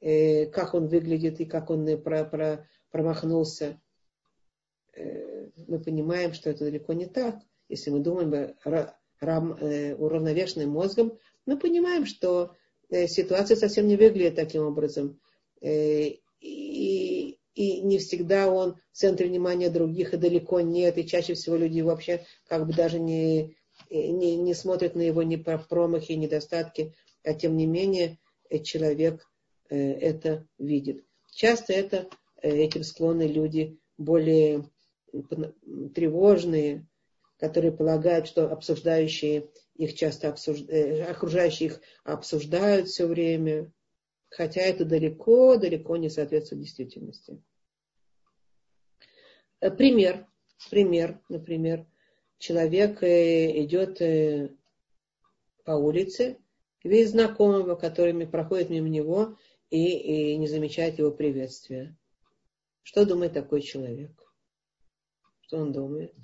Э, как он выглядит и как он про, про, промахнулся. Э, мы понимаем, что это далеко не так. Если мы думаем э, уравновешенным мозгом, мы понимаем, что ситуация совсем не выглядит таким образом. И, и не всегда он в центре внимания других, и далеко нет. И чаще всего люди вообще как бы даже не, не, не смотрят на его ни промахи, недостатки. А тем не менее человек Э, это видит. Часто это, э, этим склонны люди более тревожные, которые полагают, что обсуждающие их часто обсужд... Э, окружающие их обсуждают все время, хотя это далеко, далеко не соответствует действительности. Пример, пример, например, человек идет по улице, видит знакомого, который проходит мимо него, и, и не замечает его приветствия. Что думает такой человек? Что он думает?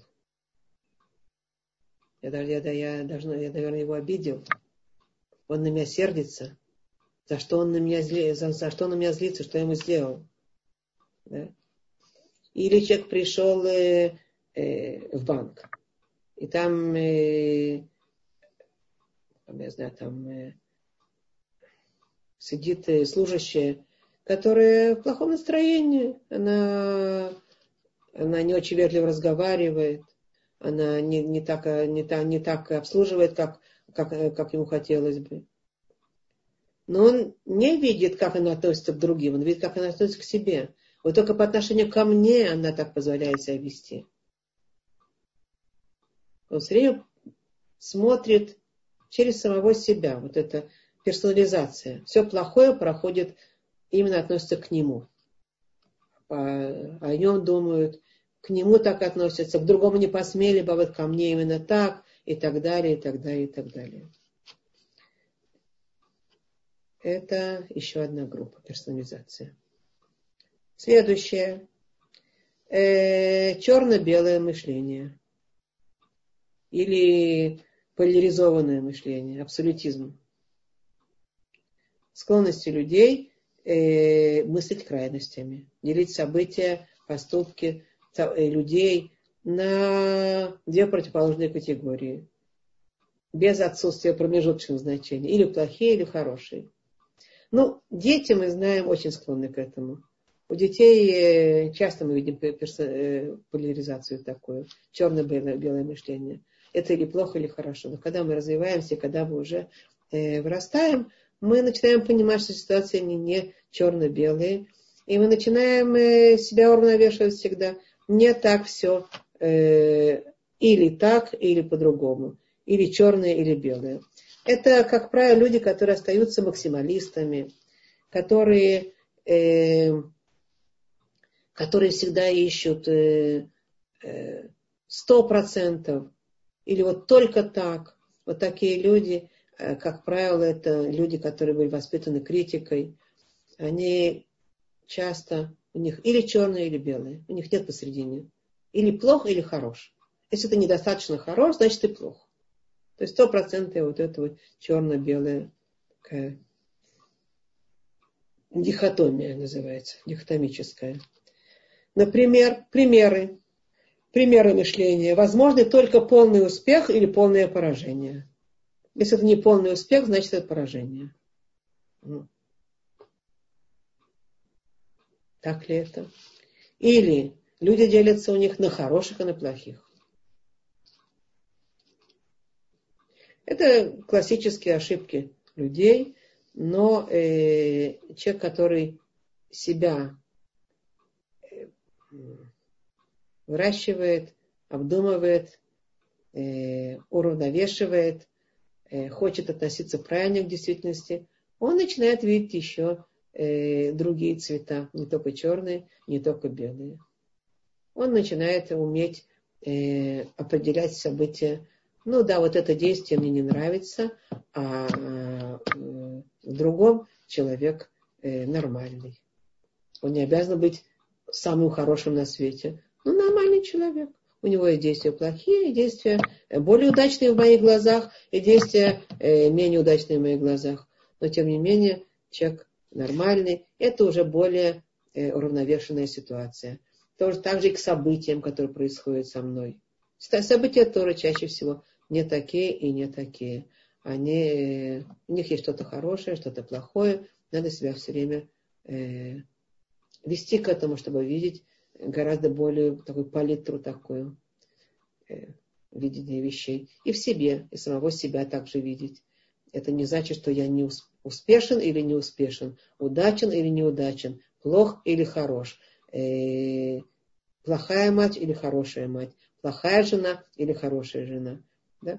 Я, я, я, должна, я, наверное, его обидел. Он на меня сердится. За что он на меня, зли, за, за что он на меня злится, что я ему сделал? Да? Или человек пришел э, э, в банк, и там, э, я знаю, там э, сидит служащая, которая в плохом настроении, она, она не очень вежливо разговаривает, она не, не, так, не, так, не так обслуживает, как, как, как ему хотелось бы. Но он не видит, как она относится к другим, он видит, как она относится к себе. Вот только по отношению ко мне она так позволяет себя вести. Он все время смотрит через самого себя. Вот это персонализация. Все плохое проходит, именно относится к нему. о нем думают, к нему так относятся, к другому не посмели бы, а вот ко мне именно так, и так далее, и так далее, и так далее. Это еще одна группа персонализация. Следующее. Э, черно-белое мышление. Или поляризованное мышление, абсолютизм. Склонности людей э, мыслить крайностями, делить события, поступки людей на две противоположные категории, без отсутствия промежуточных значений, или плохие, или хорошие. Ну, дети, мы знаем, очень склонны к этому. У детей э, часто мы видим э, поляризацию такую, черно-белое мышление. Это или плохо, или хорошо. Но когда мы развиваемся, когда мы уже э, вырастаем, мы начинаем понимать, что ситуация не, не черно-белая. И мы начинаем себя уравновешивать всегда. Не так все. Или так, или по-другому. Или черное, или белое. Это, как правило, люди, которые остаются максималистами, которые, э, которые всегда ищут э, э, сто процентов или вот только так. Вот такие люди, э, как правило, это люди, которые были воспитаны критикой. Они часто, у них или черное, или белое. У них нет посередине. Или плохо, или хорош. Если ты недостаточно хорош, значит ты плохо. То есть сто процентов вот это вот черно-белая такая дихотомия называется, дихотомическая. Например, примеры. Примеры мышления. Возможны только полный успех или полное поражение. Если это не полный успех, значит это поражение. Ну. Так ли это? Или люди делятся у них на хороших и на плохих. Это классические ошибки людей, но э, человек, который себя э, выращивает, обдумывает, э, уравновешивает, э, хочет относиться правильно к действительности, он начинает видеть еще э, другие цвета, не только черные, не только белые. Он начинает уметь э, определять события ну да, вот это действие мне не нравится, а в другом человек э, нормальный. Он не обязан быть самым хорошим на свете. Ну, нормальный человек. У него есть действия плохие, и действия э, более удачные в моих глазах, и действия э, менее удачные в моих глазах. Но, тем не менее, человек нормальный. Это уже более уравновешенная ситуация. Тоже так же и к событиям, которые происходят со мной. События тоже чаще всего не такие и не такие. Они, у них есть что-то хорошее, что-то плохое. Надо себя все время э, вести к этому, чтобы видеть гораздо более такую палитру такую э, видение вещей. И в себе, и самого себя также видеть. Это не значит, что я не успешен или не успешен, удачен или неудачен, плох или хорош, э, плохая мать или хорошая мать, плохая жена или хорошая жена. Да?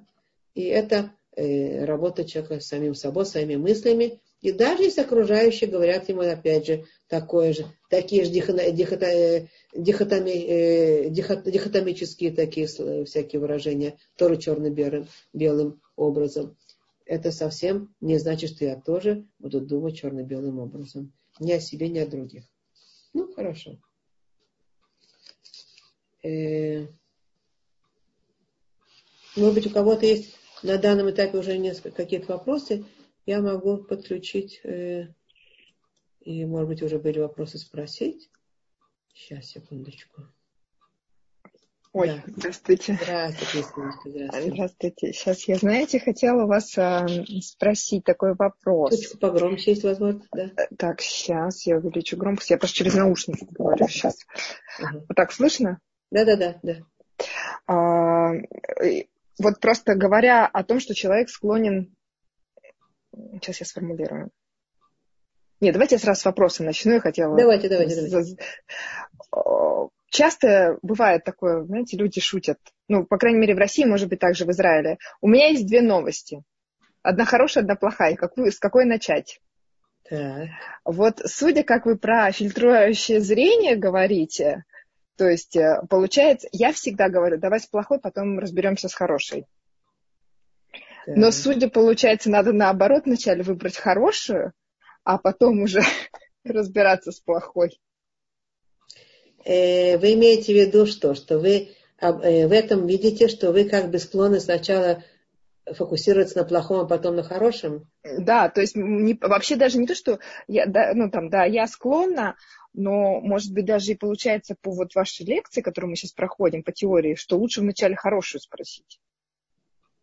И это э, работа человека с самим собой, своими мыслями. И даже если окружающие говорят ему, опять же, такое же, такие же дихотоми, дихотоми, э, дихотомические такие всякие выражения, тоже черно-белым белым образом. Это совсем не значит, что я тоже буду думать черно-белым образом. Ни о себе, ни о других. Ну, хорошо. Э, может быть, у кого-то есть на данном этапе уже несколько какие-то вопросы, я могу подключить, э, и, может быть, уже были вопросы спросить. Сейчас, секундочку. Ой, да. здравствуйте. Здравствуйте, здравствуйте. Здравствуйте. Сейчас я, знаете, хотела вас а, спросить такой вопрос. Чуть погромче есть возможность, да? Э, так, сейчас я увеличу громкость. Я просто через наушники говорю сейчас. Угу. Вот так слышно? Да-да-да. да. А, вот просто говоря о том, что человек склонен... Сейчас я сформулирую. Нет, давайте я сразу с вопроса начну. Я хотела... Давайте, давайте, давайте. Часто бывает такое, знаете, люди шутят. Ну, по крайней мере, в России, может быть, также в Израиле. У меня есть две новости. Одна хорошая, одна плохая. Какую, с какой начать? Так. Вот судя, как вы про фильтрующее зрение говорите, то есть э, получается, я всегда говорю, давай с плохой, потом разберемся с хорошей. Так. Но судя, получается, надо наоборот вначале выбрать хорошую, а потом уже разбираться с плохой. Э, вы имеете в виду что? Что вы э, в этом видите, что вы как бы склонны сначала фокусироваться на плохом, а потом на хорошем? Да, то есть не, вообще даже не то, что я, да, ну там, да, я склонна, но, может быть, даже и получается по вот вашей лекции, которую мы сейчас проходим по теории, что лучше вначале хорошую спросить.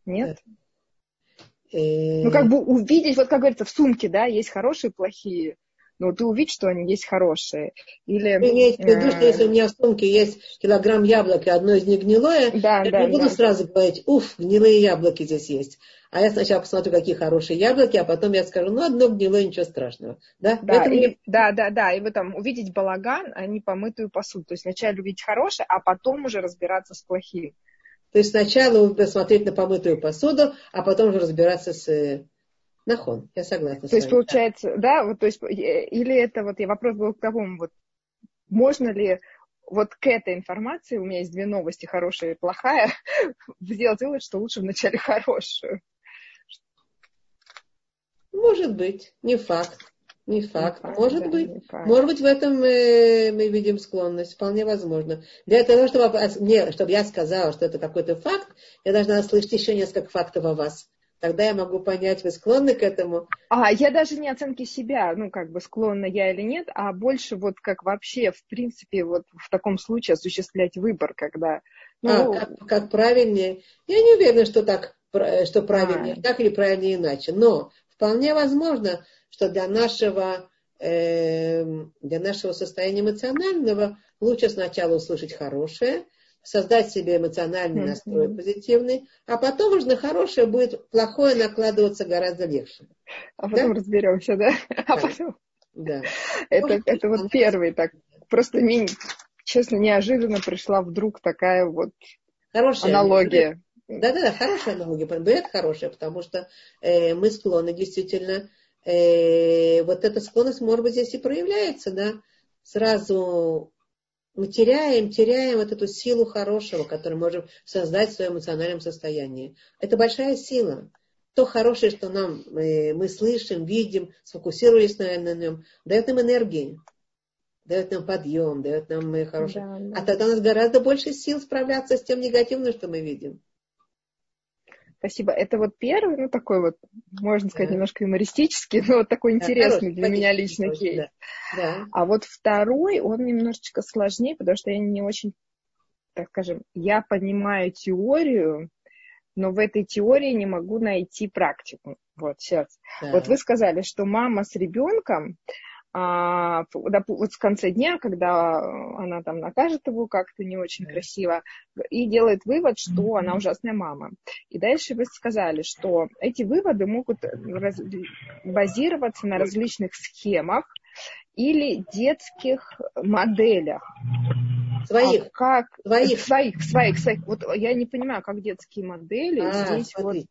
Нет? Э, ну, как бы увидеть, вот как говорится, в сумке, да, есть хорошие и плохие но ты увидишь, что они есть хорошие. Или, Вы имеете в виду, что если у меня в сумке есть килограмм яблок, и одно из них гнилое, да, я да, не буду да. сразу говорить, уф, гнилые яблоки здесь есть. А я сначала посмотрю, какие хорошие яблоки, а потом я скажу, ну, одно гнилое, ничего страшного. Да, да, и, мне... да, да, да. И вы там увидеть балаган, а не помытую посуду. То есть сначала увидеть хорошее, а потом уже разбираться с плохим. То есть сначала посмотреть на помытую посуду, а потом уже разбираться с э, Нахон, я согласна. То есть, получается, да, вот, то есть, или это вот, я вопрос был к тому, вот, можно ли вот к этой информации, у меня есть две новости, хорошая и плохая, сделать вывод, что лучше вначале хорошую. Может быть, не факт. Не факт. Не факт Может да, быть. Факт. Может быть, в этом мы, мы видим склонность. Вполне возможно. Для того, чтобы, мне, чтобы я сказала, что это какой-то факт, я должна слышать еще несколько фактов о вас. Тогда я могу понять, вы склонны к этому. А, я даже не оценки себя, ну, как бы склонна я или нет, а больше вот как вообще, в принципе, вот в таком случае осуществлять выбор, когда... Ну... А, как, как правильнее? Я не уверена, что так, что правильнее, а. так или правильнее иначе. Но вполне возможно, что для нашего, э, для нашего состояния эмоционального лучше сначала услышать хорошее, создать себе эмоциональный настрой позитивный, а потом уже на хорошее будет плохое накладываться гораздо легче. А потом да? разберемся, да? А потом... Да. Это, Может, это вот первый так. Просто мне, честно, неожиданно пришла вдруг такая вот хорошая аналогия. Да-да-да, хорошая аналогия. Это хорошая, потому что э, мы склонны действительно, э, вот эта склонность, может быть, здесь и проявляется, да, сразу мы теряем, теряем вот эту силу хорошего, которую можем создать в своем эмоциональном состоянии. Это большая сила. То хорошее, что нам, мы, мы слышим, видим, сфокусировались на, на нем, дает нам энергии, дает нам подъем, дает нам э, хорошее. Да, да. А тогда у нас гораздо больше сил справляться с тем негативным, что мы видим. Спасибо. Это вот первый, ну такой вот, можно сказать, да. немножко юмористический, но вот такой интересный да, для меня лично кейс. Да. Да. А вот второй, он немножечко сложнее, потому что я не очень, так скажем, я понимаю теорию, но в этой теории не могу найти практику. Вот сейчас. Да. Вот вы сказали, что мама с ребенком, а, вот в конце дня, когда она там накажет его как-то не очень красиво, и делает вывод, что она ужасная мама. И дальше вы сказали, что эти выводы могут раз, базироваться на различных схемах или детских моделях. Своих. А как? Своих. Своих, своих, своих. Вот я не понимаю, как детские модели а, здесь смотри. вот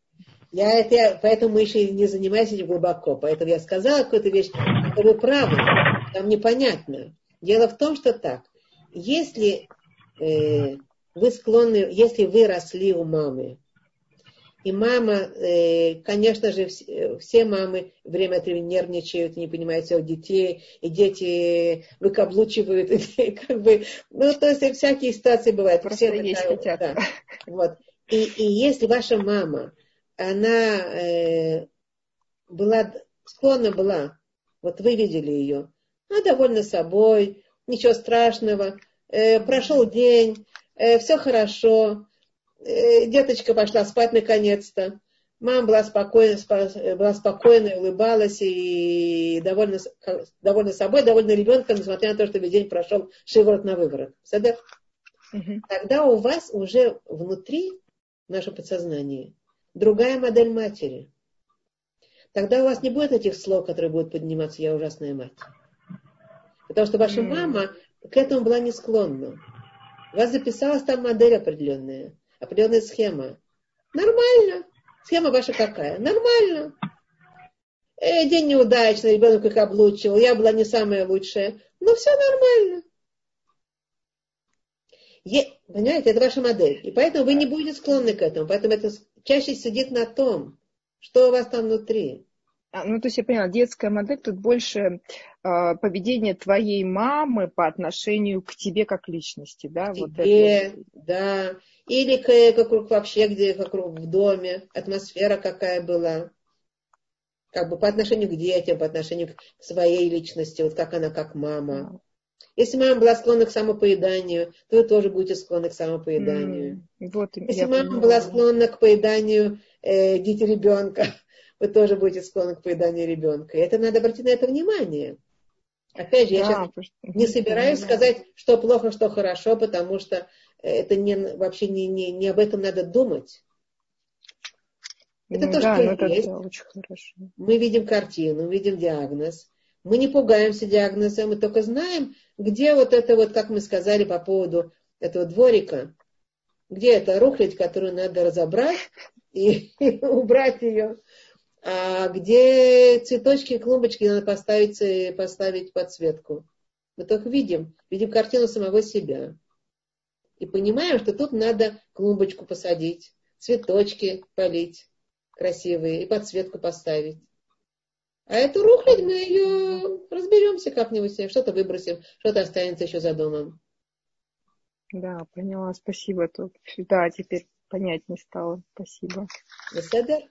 я это, поэтому мы еще не занимаемся этим глубоко. Поэтому я сказала какую-то вещь, которую правы, там непонятно. Дело в том, что так, если э, вы склонны, если вы росли у мамы, и мама, э, конечно же, все, все мамы время от времени нервничают, не понимают своих детей, и дети выкаблучивают, и, как бы, ну, то есть всякие ситуации бывают. Просто все есть такая, хотят. Да, вот. И, и если ваша мама она э, была, склонна была, вот вы видели ее, она довольна собой, ничего страшного, э, прошел день, э, все хорошо, э, деточка пошла спать наконец-то, мама была спокойна, была спокойна, улыбалась и довольна, довольна собой, довольна ребенком, несмотря на то, что весь день прошел шиворот на выворот. Тогда у вас уже внутри, в нашем подсознании, другая модель матери. Тогда у вас не будет этих слов, которые будут подниматься «я ужасная мать». Потому что ваша мама к этому была не склонна. У вас записалась там модель определенная, определенная схема. Нормально. Схема ваша какая? Нормально. э, день неудачный, ребенок их облучивал, я была не самая лучшая. Но все нормально. Е, понимаете, это ваша модель. И поэтому вы не будете склонны к этому. Поэтому это чаще сидит на том, что у вас там внутри. А, ну, то есть я поняла, детская модель тут больше э, поведение твоей мамы по отношению к тебе как личности, да? К вот тебе, это. да. Или к, как вообще, где вокруг в доме, атмосфера какая была. Как бы по отношению к детям, по отношению к своей личности, вот как она как мама. Если мама была склонна к самопоеданию, то вы тоже будете склонны к самопоеданию. Mm, вот, Если мама понимаю. была склонна к поеданию э, дети ребенка, вы тоже будете склонны к поеданию ребенка. И это надо обратить на это внимание. Опять же, я да, сейчас не собираюсь сказать, что плохо, что хорошо, потому что это не, вообще не, не, не об этом надо думать. Это ну, то, да, что есть. Это очень хорошо. Мы видим картину, видим диагноз. Мы не пугаемся диагноза, мы только знаем, где вот это вот, как мы сказали по поводу этого дворика, где это рухлядь, которую надо разобрать и, и убрать ее, а где цветочки и клумбочки надо поставить, поставить подсветку. Мы только видим, видим картину самого себя. И понимаем, что тут надо клумбочку посадить, цветочки полить красивые и подсветку поставить. А эту рухлядь мы ее разберемся как-нибудь, что-то выбросим, что-то останется еще за домом. Да, поняла, спасибо. Тут, да, теперь понять не стало. Спасибо. Беседер?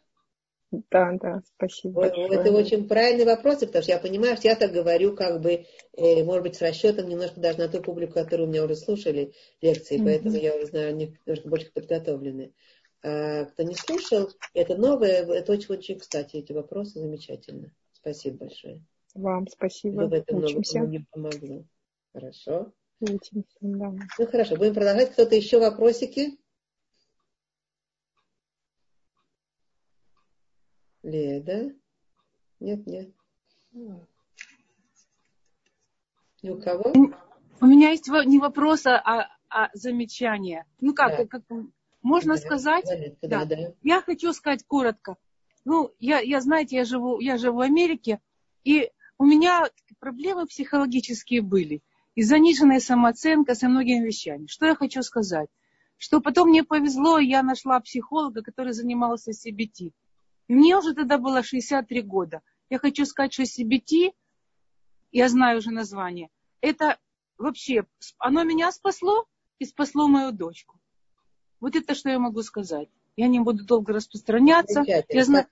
Да, да, спасибо. Вот, это очень правильный вопрос, потому что я понимаю, что я так говорю, как бы, э, может быть, с расчетом немножко даже на ту публику, которую у меня уже слушали лекции, mm-hmm. поэтому я уже знаю, они немножко больше подготовлены. А кто не слушал, это новое, это очень-очень кстати, эти вопросы замечательно. Спасибо большое. Вам спасибо. Вы в этом Учимся. много помогло. Хорошо. Учимся, да. Ну хорошо, будем продолжать. Кто-то еще вопросики? Леда? Нет, нет. Ни у кого? У меня есть не вопрос, а, а замечание. Ну как, да. как можно да, сказать? Да, да. да. Я хочу сказать коротко. Ну, я, я, знаете, я живу, я живу в Америке, и у меня проблемы психологические были. И заниженная самооценка со многими вещами. Что я хочу сказать? Что потом мне повезло, я нашла психолога, который занимался CBT. Мне уже тогда было 63 года. Я хочу сказать, что CBT, я знаю уже название, это вообще, оно меня спасло и спасло мою дочку. Вот это что я могу сказать. Я не буду долго распространяться. Я знаю,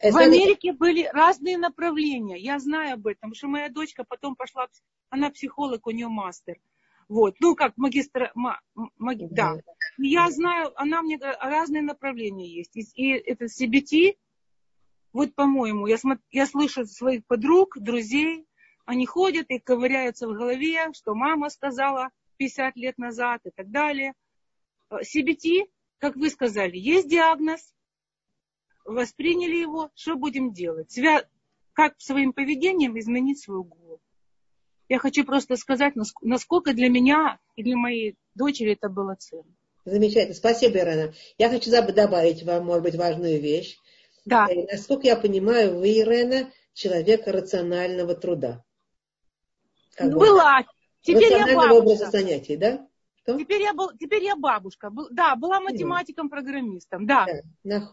в Америке были разные направления. Я знаю об этом, потому что моя дочка потом пошла, она психолог, у нее мастер. Вот, ну как магистр, ма, маги, да. Я знаю, она мне разные направления есть. И, и это CBT, вот по-моему, я, смотр, я слышу своих подруг, друзей, они ходят и ковыряются в голове, что мама сказала 50 лет назад и так далее. CBT как вы сказали, есть диагноз, восприняли его, что будем делать? Свя... Как своим поведением изменить свою голову? Я хочу просто сказать, насколько для меня и для моей дочери это было ценно. Замечательно. Спасибо, Ирена. Я хочу добавить вам, может быть, важную вещь. Да. И, э, насколько я понимаю, вы, Ирена, человек рационального труда. Как Была. Теперь я бабушка. образа занятий, да? Что? Теперь я, был, теперь я бабушка. Был, да, была математиком-программистом, да. да.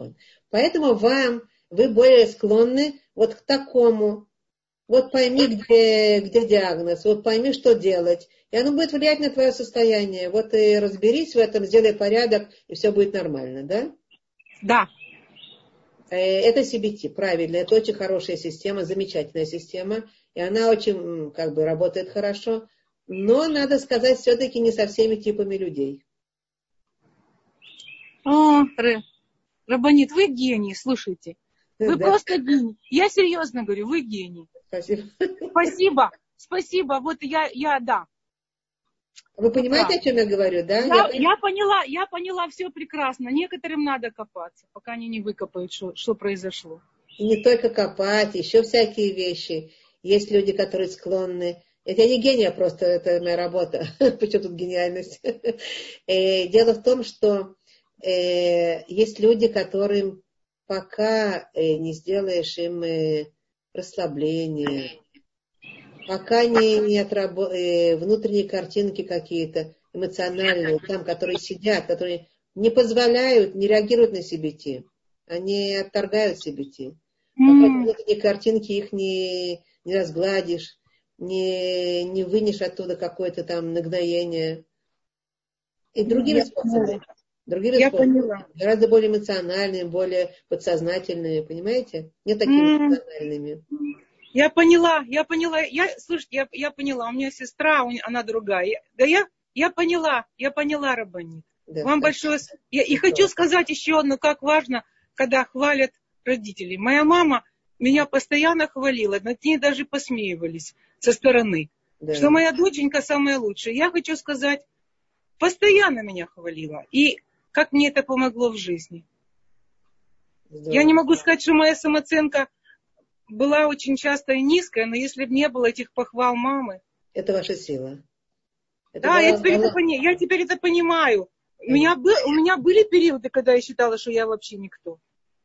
Поэтому вам, вы более склонны вот к такому. Вот пойми, где, где диагноз, вот пойми, что делать. И оно будет влиять на твое состояние. Вот и разберись в этом, сделай порядок, и все будет нормально, да? Да. Э, это CBT, правильно. Это очень хорошая система, замечательная система. И она очень как бы работает хорошо но, надо сказать, все-таки не со всеми типами людей. О, Рабанит, вы гений, слушайте. Вы да. просто гений. Я серьезно говорю, вы гений. Спасибо. Спасибо, спасибо. Вот я, я, да. Вы понимаете, да. о чем я говорю, да? Я, я, я поняла, я поняла все прекрасно. Некоторым надо копаться, пока они не выкопают, что, что произошло. И не только копать, еще всякие вещи. Есть люди, которые склонны это я не гения, просто это моя работа. Почему тут гениальность? Э, дело в том, что э, есть люди, которым пока э, не сделаешь им расслабление, пока не, не отрабо... э, внутренние картинки какие-то эмоциональные, там, которые сидят, которые не позволяют, не реагируют на CBT. Они отторгают CBT. Пока mm. внутренние картинки их не, не разгладишь, не, не вынешь оттуда какое-то там нагноение. И другими Я способами. Поняла. Другими Я способами. Поняла. Гораздо более эмоциональными, более подсознательными, понимаете? Не такими mm. эмоциональными. Я поняла, я поняла. Я, слушайте, я, я поняла, у меня сестра, она другая. Да я, я поняла, я поняла, Рабанит. Да, Вам большое... Я, и хочу сказать еще одно, как важно, когда хвалят родителей. Моя мама меня постоянно хвалила, над ней даже посмеивались со стороны, да. что моя доченька самая лучшая. Я хочу сказать, постоянно меня хвалила. И как мне это помогло в жизни. Здорово. Я не могу сказать, что моя самооценка была очень часто и низкая, но если бы не было этих похвал мамы... Это ваша сила. Это да, я теперь, это пони... я теперь это понимаю. У меня, был, у меня были периоды, когда я считала, что я вообще никто.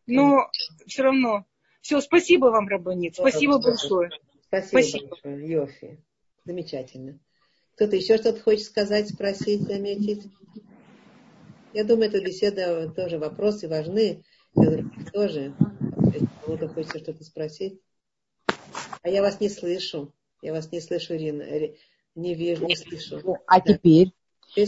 Но все равно. Все, спасибо вам, Рабанит. Спасибо большое. Спасибо, спасибо. большое. Йофи. Замечательно. Кто-то еще что-то хочет сказать, спросить, заметить? Я думаю, эта беседа тоже вопросы важны. Тоже. Кому-то хочется что-то спросить. А я вас не слышу. Я вас не слышу, Ирина. Не вижу, не слышу. А да. теперь?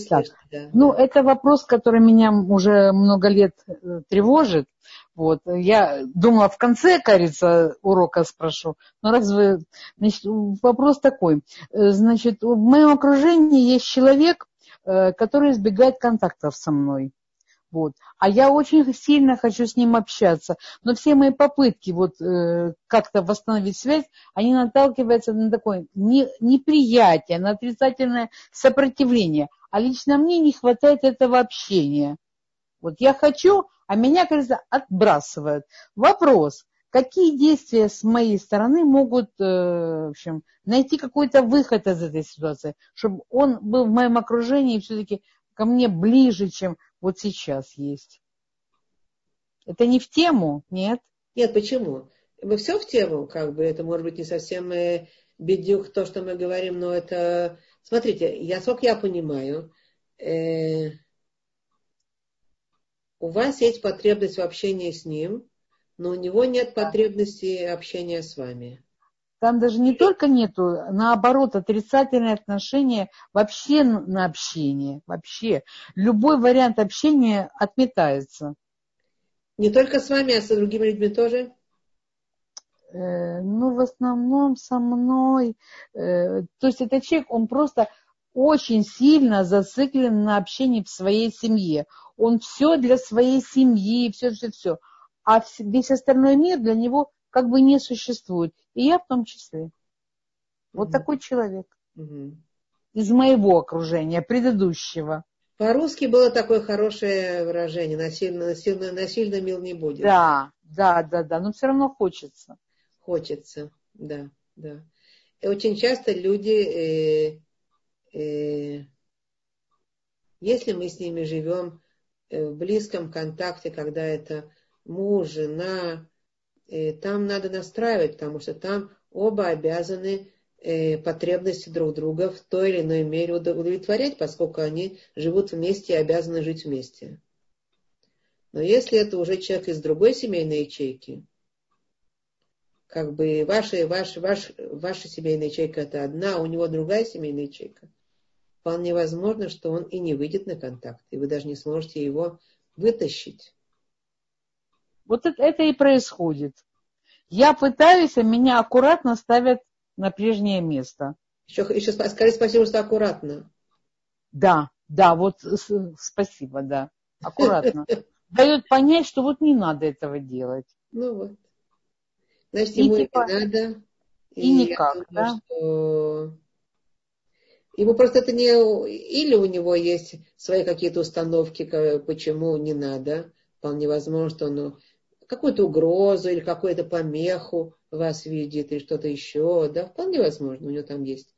Так. Да. Ну, это вопрос, который меня уже много лет э, тревожит. Вот. Я думала, в конце, кажется, урока спрошу. Но раз вы... Значит, вопрос такой. Э, значит, в моем окружении есть человек, э, который избегает контактов со мной. Вот. А я очень сильно хочу с ним общаться. Но все мои попытки вот, э, как-то восстановить связь, они наталкиваются на такое не, неприятие, на отрицательное сопротивление. А лично мне не хватает этого общения. Вот я хочу, а меня, кажется, отбрасывают. Вопрос. Какие действия с моей стороны могут э, в общем, найти какой-то выход из этой ситуации, чтобы он был в моем окружении все-таки ко мне ближе, чем вот сейчас есть. Это не в тему, нет? Нет, почему? Мы все в тему, как бы, это может быть не совсем э, бедюк то, что мы говорим, но это... Смотрите, я, сколько я понимаю, э, у вас есть потребность в общении с ним, но у него нет потребности общения с вами. Там даже не только нету, наоборот, отрицательное отношение вообще на общение. Вообще. Любой вариант общения отметается. Не только с вами, а с другими людьми тоже? Э, ну, в основном со мной. Э, то есть этот человек, он просто очень сильно зациклен на общении в своей семье. Он все для своей семьи, все-все-все. А весь остальной мир для него как бы не существует. И я в том числе. Вот угу. такой человек. Угу. Из моего окружения, предыдущего. По-русски было такое хорошее выражение. Насильно, насильно, насильно мил не будет. Да, да, да, да. Но все равно хочется. Хочется, да, да. И очень часто люди, э, э, если мы с ними живем э, в близком контакте, когда это муж, жена, Э, там надо настраивать, потому что там оба обязаны э, потребности друг друга в той или иной мере удовлетворять, поскольку они живут вместе и обязаны жить вместе. Но если это уже человек из другой семейной ячейки, как бы ваша, ваша, ваша, ваша семейная ячейка это одна, а у него другая семейная ячейка, вполне возможно, что он и не выйдет на контакт, и вы даже не сможете его вытащить. Вот это, это и происходит. Я пытаюсь, а меня аккуратно ставят на прежнее место. Еще, еще скажи спасибо, что аккуратно. Да, да, вот спасибо, да. Аккуратно. Дает понять, что вот не надо этого делать. Ну вот. Значит, ему и, типа, не надо. И, и никак, думаю, да? Что... Ему просто это не... Или у него есть свои какие-то установки, почему не надо. Вполне возможно, что он какую-то угрозу или какую-то помеху вас видит или что-то еще, да, вполне возможно, у него там есть.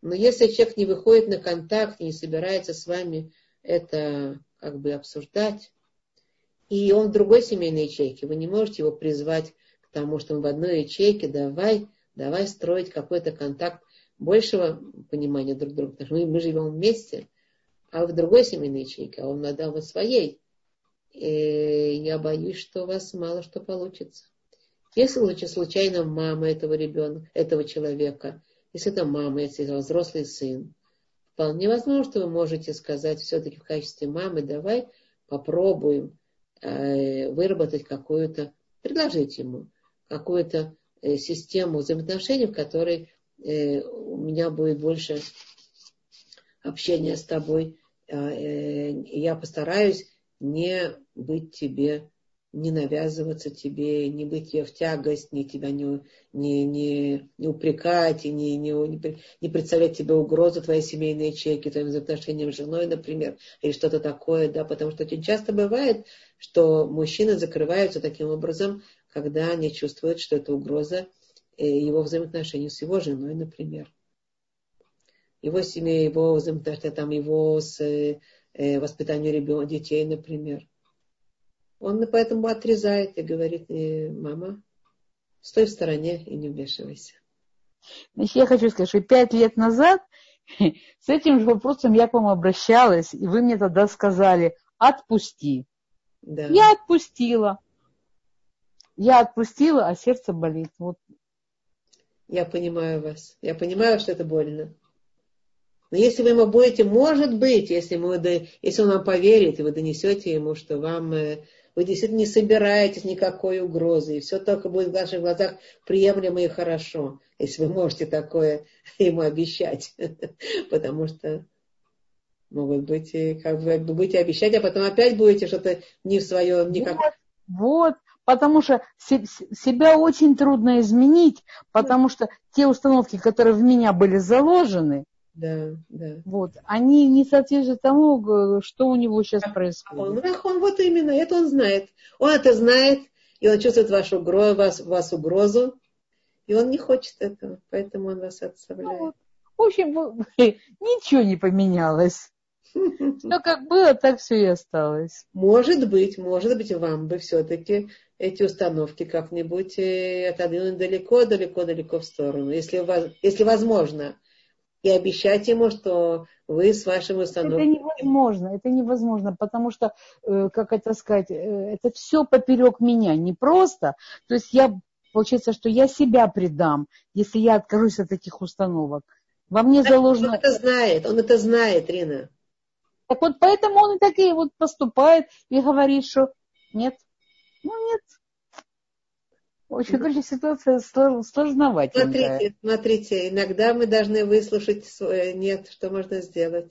Но если человек не выходит на контакт, не собирается с вами это как бы обсуждать, и и он в другой семейной ячейке. Вы не можете его призвать к тому, что он в одной ячейке, давай, давай строить какой-то контакт большего понимания друг друга. Потому что мы, мы живем вместе, а в другой семейной ячейке, а он надо в своей. И я боюсь, что у вас мало что получится. Если лучше случайно мама этого ребенка, этого человека, если это мама, если это взрослый сын, вполне возможно, что вы можете сказать все-таки в качестве мамы, давай попробуем э, выработать какую-то, предложить ему какую-то э, систему взаимоотношений, в которой э, у меня будет больше общения с тобой. Э, я постараюсь не быть тебе не навязываться тебе, не быть тебе в тягость, не тебя не, не, не, не упрекать, и не, не, не представлять тебе угрозу твоей семейной ячейки, твоим взаимоотношениям с женой, например, или что-то такое, да, потому что очень часто бывает, что мужчины закрываются таким образом, когда они чувствуют, что это угроза э, его взаимоотношению с его женой, например. Его семье, его взаимоотношения, там, его с э, э воспитанием ребенка, детей, например. Он поэтому отрезает и говорит, «Э, мама, стой в стороне и не вмешивайся. Значит, я хочу сказать, что пять лет назад с этим же вопросом я к вам обращалась, и вы мне тогда сказали, отпусти. Да. Я отпустила. Я отпустила, а сердце болит. Вот. Я понимаю вас. Я понимаю, что это больно. Но если вы ему будете, может быть, если, мы, если он вам поверит, и вы донесете ему, что вам э, вы действительно не собираетесь никакой угрозы, и все только будет в ваших глазах приемлемо и хорошо, если вы можете такое ему обещать. Потому что могут быть, как вы будете обещать, а потом опять будете что-то не в своем, никак. Вот, вот, потому что себя очень трудно изменить, потому что те установки, которые в меня были заложены, да, да. Вот. Они не соответствуют тому, что у него сейчас происходит. Он, он вот именно, это он знает. Он это знает, и он чувствует вашу угрозу, вас, вас угрозу, и он не хочет этого, поэтому он вас отставляет. Ну, в общем, ничего не поменялось. Все как было, так все и осталось. Может быть, может быть, вам бы все-таки эти установки как-нибудь э, отодвинуть далеко, далеко, далеко в сторону, если, если возможно и обещать ему, что вы с вашим установкой... Это невозможно, это невозможно, потому что, э, как это сказать, э, это все поперек меня, не просто. То есть я, получается, что я себя предам, если я откажусь от таких установок. Во мне заложено... Он это знает, он это знает, Рина. Так вот, поэтому он и так и вот поступает и говорит, что нет, ну нет, очень, короче, ситуация сложноватенькая. Смотрите, смотрите, иногда мы должны выслушать свое нет, что можно сделать.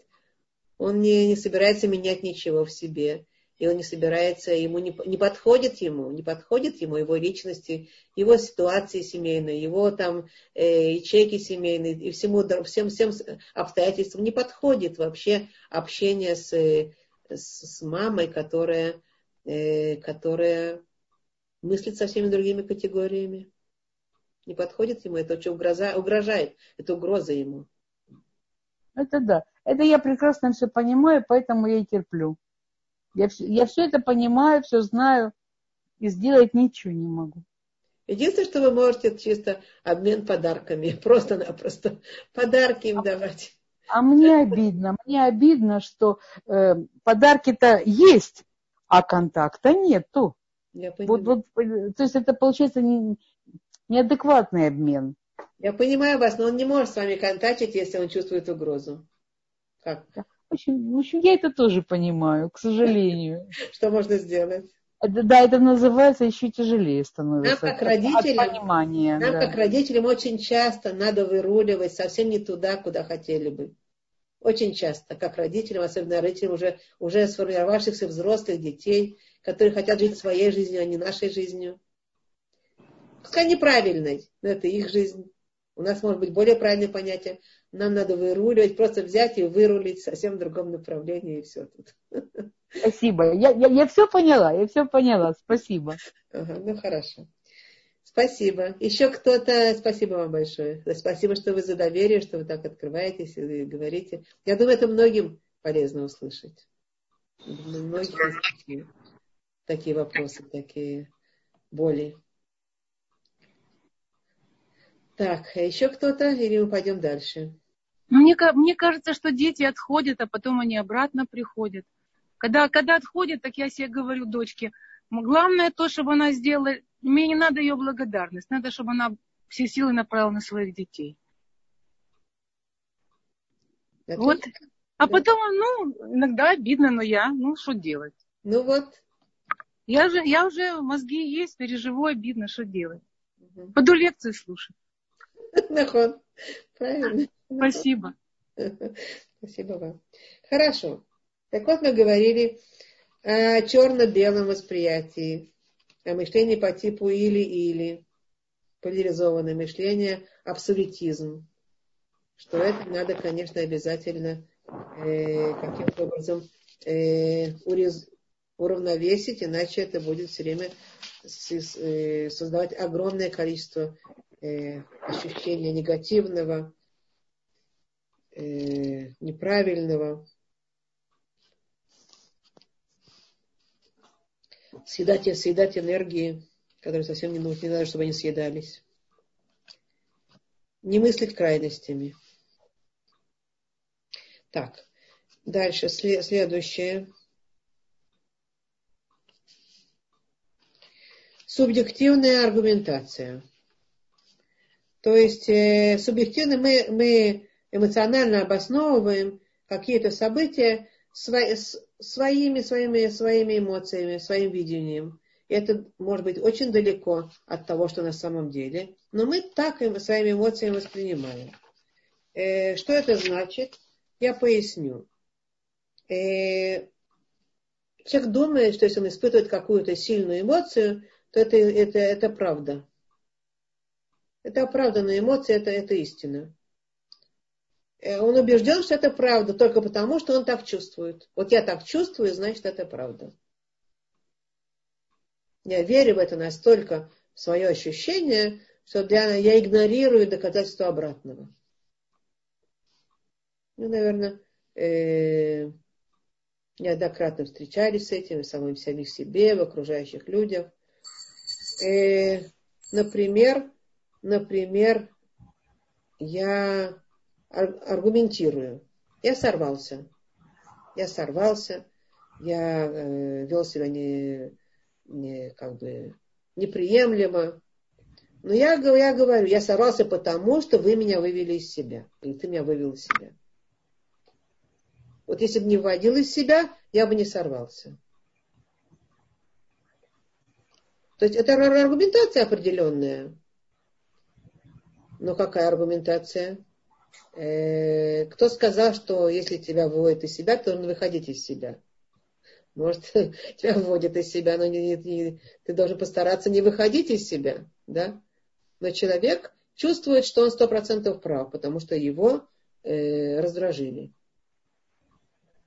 Он не, не собирается менять ничего в себе. И он не собирается, ему не, не подходит ему, не подходит ему его личности, его ситуации семейной, его там э, ячейки семейные, и всему, всем, всем обстоятельствам не подходит вообще общение с, с, с мамой, которая, э, которая мыслит совсем другими категориями. Не подходит ему, это очень угрожает, это угроза ему. Это да. Это я прекрасно все понимаю, поэтому я и терплю. Я, я все это понимаю, все знаю, и сделать ничего не могу. Единственное, что вы можете, чисто обмен подарками. Просто-напросто подарки им давать. А мне обидно. Мне обидно, что э, подарки-то есть, а контакта нету. Я Вот, вот, то есть это получается не, неадекватный обмен. Я понимаю вас, но он не может с вами контактить, если он чувствует угрозу. Как? В общем, в общем, я это тоже понимаю, к сожалению. Что можно сделать? Да, это называется еще тяжелее становится. Нам как родителям, понимания, нам да. как родителям очень часто надо выруливать совсем не туда, куда хотели бы. Очень часто, как родителям, особенно родителям уже, уже сформировавшихся взрослых детей, которые хотят жить своей жизнью, а не нашей жизнью. Пускай неправильной, но это их жизнь. У нас может быть более правильное понятие. Нам надо выруливать, просто взять и вырулить в совсем другом направлении, и все тут. Спасибо. Я, я, я все поняла, я все поняла. Спасибо. Ага, ну хорошо. Спасибо. Еще кто-то, спасибо вам большое. Спасибо, что вы за доверие, что вы так открываетесь и говорите. Я думаю, это многим полезно услышать. Многим такие вопросы, такие боли. Так, а еще кто-то или мы пойдем дальше? Мне, мне кажется, что дети отходят, а потом они обратно приходят. Когда, когда отходят, так я себе говорю дочке, главное то, чтобы она сделала, мне не надо ее благодарность, надо, чтобы она все силы направила на своих детей. Это вот. А потом, ну, иногда обидно, но я, ну, что делать? Ну вот. Я же, я уже, мозги есть, переживу, обидно, что делать? Угу. Пойду лекции слушать. Нахон. Правильно. Спасибо. Спасибо вам. Хорошо. Так вот, мы говорили о черно-белом восприятии, о мышлении по типу или-или, поляризованное мышление, абсолютизм. Что это надо, конечно, обязательно э, каким-то образом э, урез, уравновесить, иначе это будет все время э, создавать огромное количество э, ощущения негативного, э, неправильного. Съедать, съедать энергии, которые совсем не нужны, не надо, чтобы они съедались. Не мыслить крайностями. Так, дальше следующее. Субъективная аргументация. То есть э, субъективно мы, мы эмоционально обосновываем какие-то события свои, своими, своими, своими эмоциями, своим видением. И это может быть очень далеко от того, что на самом деле. Но мы так своими эмоциями воспринимаем. Э, что это значит? Я поясню. Э, человек думает, что если он испытывает какую-то сильную эмоцию, то это, это, это правда. Это оправданная эмоция, это, это истина. Э, он убежден, что это правда, только потому, что он так чувствует. Вот я так чувствую, значит, это правда. Я верю в это настолько, в свое ощущение, что для, я игнорирую доказательства обратного. Ну, наверное, э, неоднократно встречались с этим, в самом самих себе, в окружающих людях. Э, например, например, я аргументирую. Я сорвался. Я сорвался. Я э, вел себя не, не, как бы неприемлемо. Но я, я говорю, я сорвался потому, что вы меня вывели из себя. Или ты меня вывел из себя. Вот если бы не вводил из себя, я бы не сорвался. То есть это аргументация определенная. Но какая аргументация? Э, кто сказал, что если тебя выводят из себя, то нужно выходить из себя? Может, тебя выводят из себя, но не, не, ты должен постараться не выходить из себя, да? Но человек чувствует, что он сто процентов прав, потому что его э, раздражили.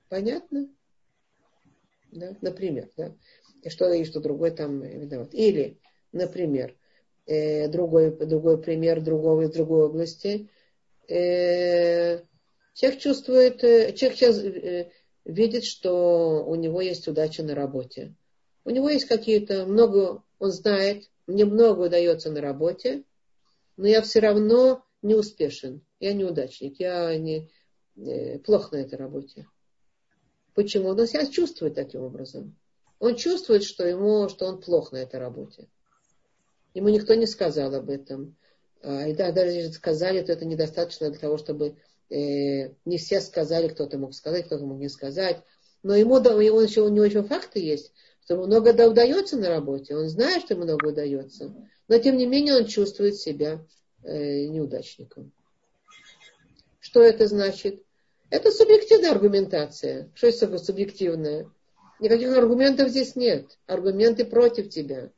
Понятно? Да? Например, да? И что, и что другой там виноват. Или, например, э, другой, другой пример другого из другой области. Э, человек чувствует, э, человек сейчас э, видит, что у него есть удача на работе. У него есть какие-то, много, он знает, мне много удается на работе, но я все равно не успешен. Я неудачник, я не, плохо на этой работе. Почему? Он себя чувствует таким образом. Он чувствует, что, ему, что он плох на этой работе. Ему никто не сказал об этом. А, и да, даже если сказали, то это недостаточно для того, чтобы э, не все сказали, кто-то мог сказать, кто-то мог не сказать. Но ему, да, он еще, у него еще факты есть, что ему много да, удается на работе. Он знает, что ему много удается. Но тем не менее он чувствует себя э, неудачником. Что это значит? Это субъективная аргументация. Что это субъективная? Никаких аргументов здесь нет. Аргументы против тебя.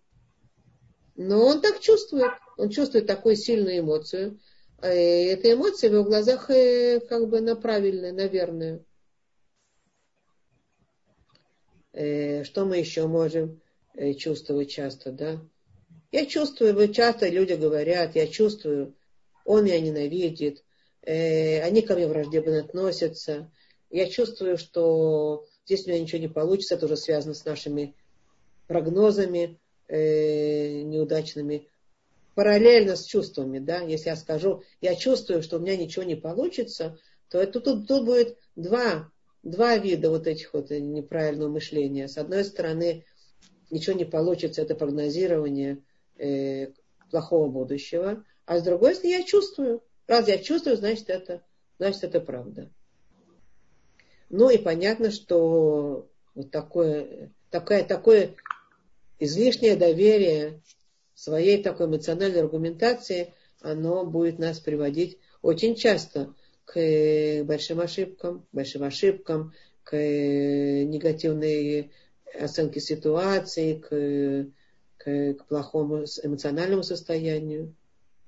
Но он так чувствует. Он чувствует такую сильную эмоцию. И эта эмоция в его глазах э, как бы на правильная, наверное. Э, что мы еще можем э, чувствовать часто, да? Я чувствую, часто люди говорят, я чувствую, он меня ненавидит, э, они ко мне враждебно относятся. Я чувствую, что здесь у меня ничего не получится, это уже связано с нашими прогнозами э, неудачными, параллельно с чувствами, да, если я скажу, я чувствую, что у меня ничего не получится, то это, тут, тут будет два, два вида вот этих вот неправильного мышления. С одной стороны, ничего не получится, это прогнозирование э, плохого будущего, а с другой стороны, я чувствую. Раз я чувствую, значит это, значит это правда. Ну и понятно, что вот такое, такое, такое излишнее доверие своей такой эмоциональной аргументации, оно будет нас приводить очень часто к большим ошибкам, большим ошибкам, к негативной оценке ситуации, к, к, к плохому эмоциональному состоянию.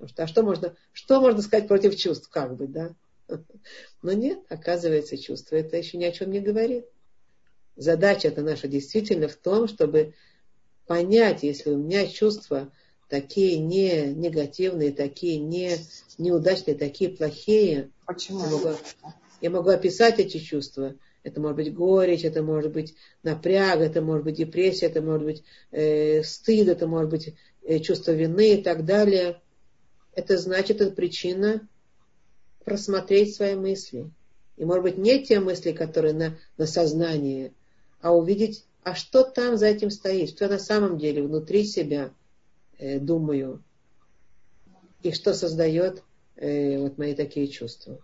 Что, а что можно, что можно сказать против чувств, как бы, да? Но нет, оказывается, чувство это еще ни о чем не говорит. Задача это наша действительно в том, чтобы понять, если у меня чувства такие не негативные, такие не неудачные, такие плохие. Почему? Я могу, я могу описать эти чувства. Это может быть горечь, это может быть напряг, это может быть депрессия, это может быть э, стыд, это может быть э, чувство вины и так далее. Это значит, это причина просмотреть свои мысли. И может быть не те мысли, которые на, на сознании, а увидеть, а что там за этим стоит, что на самом деле внутри себя э, думаю, и что создает э, вот мои такие чувства.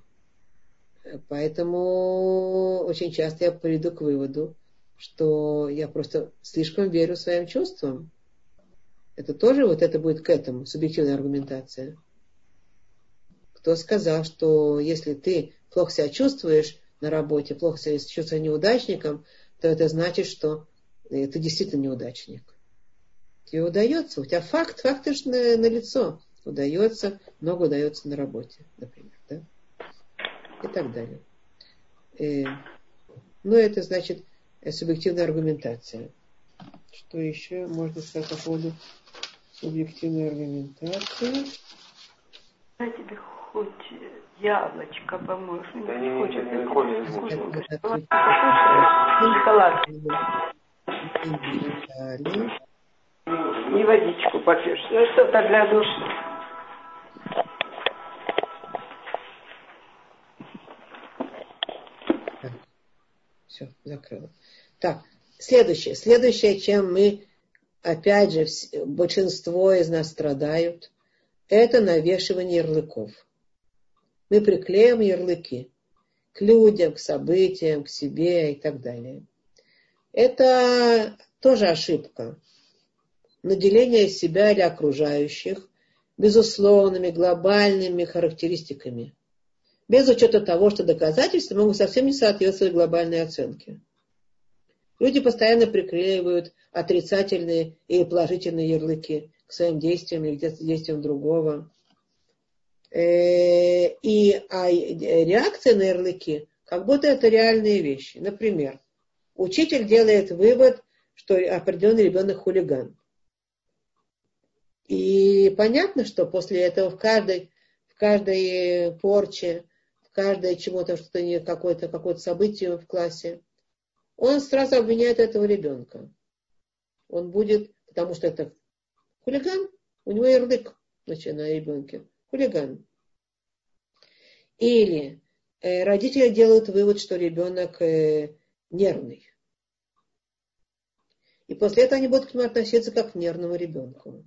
Поэтому очень часто я приду к выводу, что я просто слишком верю своим чувствам. Это тоже вот это будет к этому, субъективная аргументация. Кто сказал, что если ты плохо себя чувствуешь на работе, плохо себя чувствуешь неудачником, то это значит, что э, ты действительно неудачник. Тебе удается, у тебя факт, факт же на, на лицо. Удается, много удается на работе, например. Да? И так далее. И, э, ну, это значит субъективная аргументация. Что еще можно сказать по поводу субъективной аргументации? Я тебе хоть яблочко поможешь. Да не, хочет, не, не, хочет, не хочет. Шоколад. Не водичку попьешь. Ну, что-то для души. Все, закрыла. Так, следующее. Следующее, чем мы, опять же, большинство из нас страдают, это навешивание ярлыков мы приклеим ярлыки к людям, к событиям, к себе и так далее. Это тоже ошибка. Наделение себя или окружающих безусловными глобальными характеристиками, без учета того, что доказательства могут совсем не соответствовать глобальной оценке. Люди постоянно приклеивают отрицательные и положительные ярлыки к своим действиям или к действиям другого. Э, и а реакция на ярлыки, как будто это реальные вещи. Например, учитель делает вывод, что определенный ребенок хулиган. И понятно, что после этого в каждой, в каждой порче, в каждой чему-то, что-то не какое-то какое событие в классе, он сразу обвиняет этого ребенка. Он будет, потому что это хулиган, у него ярлык значит, на ребенке хулиган. Или э, родители делают вывод, что ребенок э, нервный. И после этого они будут к нему относиться как к нервному ребенку.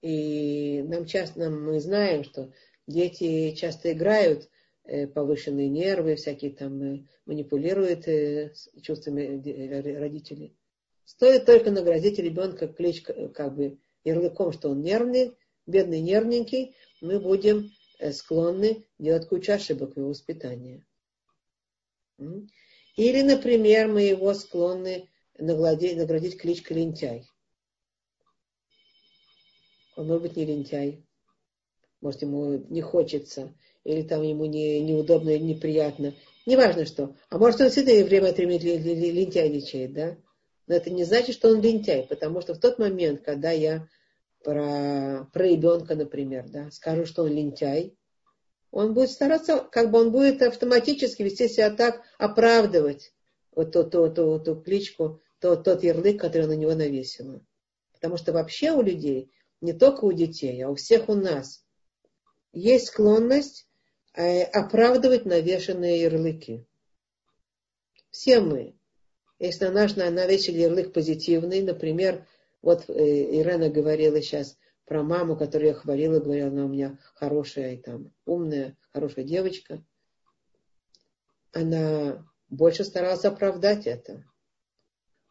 И нам часто, мы знаем, что дети часто играют э, повышенные нервы, всякие там э, манипулируют э, чувствами родителей. Стоит только наградить ребенка клич, как бы ярлыком, что он нервный, бедный нервненький, мы будем склонны делать кучу ошибок в его воспитании. Или, например, мы его склонны наградить, наградить кличкой лентяй. Он может быть не лентяй. Может, ему не хочется, или там ему не, неудобно или неприятно. Неважно что. А может, он действительно время от времени лентяйничает, да? Но это не значит, что он лентяй, потому что в тот момент, когда я про, про ребенка, например, да, скажу, что он лентяй, он будет стараться, как бы он будет автоматически вести себя так, оправдывать вот ту, ту, ту, ту кличку тот, тот ярлык, который на него навесила. Потому что вообще у людей, не только у детей, а у всех у нас, есть склонность э, оправдывать навешенные ярлыки. Все мы. Если на наш навесили ярлык позитивный, например, вот э, Ирена говорила сейчас про маму, которую я хвалила, говорила, она у меня хорошая и там умная, хорошая девочка. Она больше старалась оправдать это.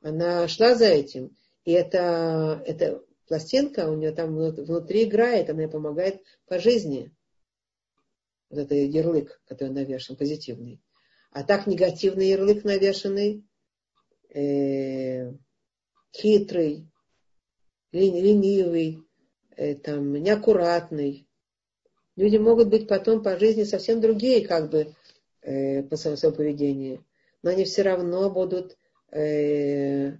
Она шла за этим. И это, это пластинка у нее там внутри играет, она ей помогает по жизни. Вот это ярлык, который навешен, позитивный. А так негативный ярлык навешенный, э, хитрый, ленивый, э, там, неаккуратный. Люди могут быть потом по жизни совсем другие, как бы, э, по своему поведению. Но они все равно будут э,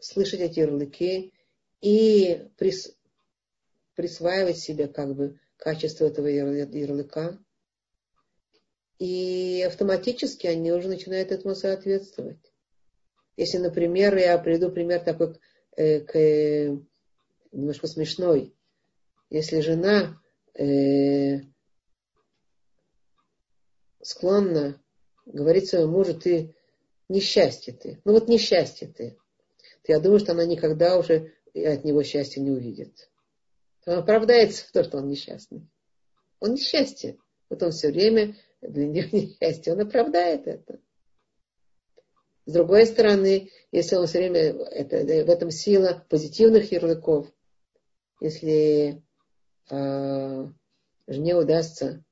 слышать эти ярлыки и прис, присваивать себе как бы качество этого ярлыка. И автоматически они уже начинают этому соответствовать. Если, например, я приведу пример такой э, к, э, немножко смешной. Если жена э, склонна говорить своему мужу, ты несчастье ты. Ну вот несчастье ты. Я думаю, что она никогда уже от него счастья не увидит. Он оправдается в том, что он несчастный. Он несчастье. Вот он все время для него несчастье. Он оправдает это. С другой стороны, если он все время, это, в этом сила позитивных ярлыков, если э, жене удастся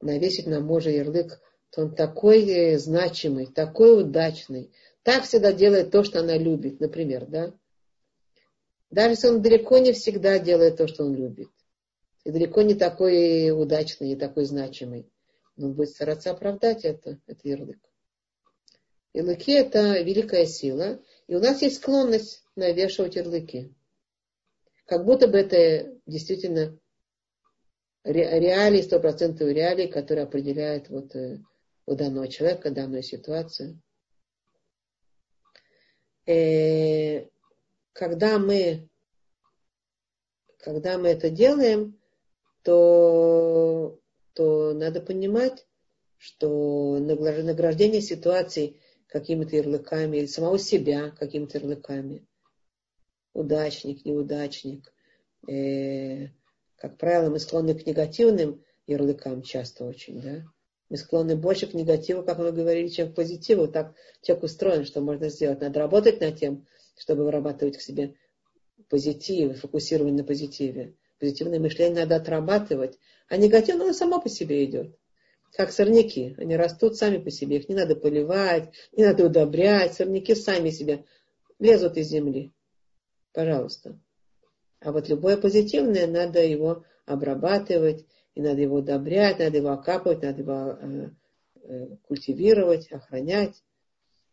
навесить на мужа ярлык, то он такой значимый, такой удачный, так всегда делает то, что она любит, например, да? Даже если он далеко не всегда делает то, что он любит. И далеко не такой удачный, не такой значимый. Но он будет стараться оправдать это, это ярлык. Ярлыки – это великая сила. И у нас есть склонность навешивать ярлыки. Как будто бы это действительно реалии, стопроцентные реалии, которые определяют вот, э, у данного человека, данную ситуацию. Э, когда мы, когда мы это делаем, то, то надо понимать, что награждение ситуаций какими-то ярлыками, или самого себя какими-то ярлыками. Удачник, неудачник. Э, как правило, мы склонны к негативным ярлыкам часто очень, да. Мы склонны больше к негативу, как мы говорили, чем к позитиву. Так человек устроен, что можно сделать. Надо работать над тем, чтобы вырабатывать к себе позитив, фокусирование на позитиве. Позитивное мышление надо отрабатывать, а негатив, оно само по себе идет как сорняки. Они растут сами по себе. Их не надо поливать, не надо удобрять. Сорняки сами себе лезут из земли. Пожалуйста. А вот любое позитивное, надо его обрабатывать, и надо его удобрять, надо его окапывать, надо его э, э, культивировать, охранять.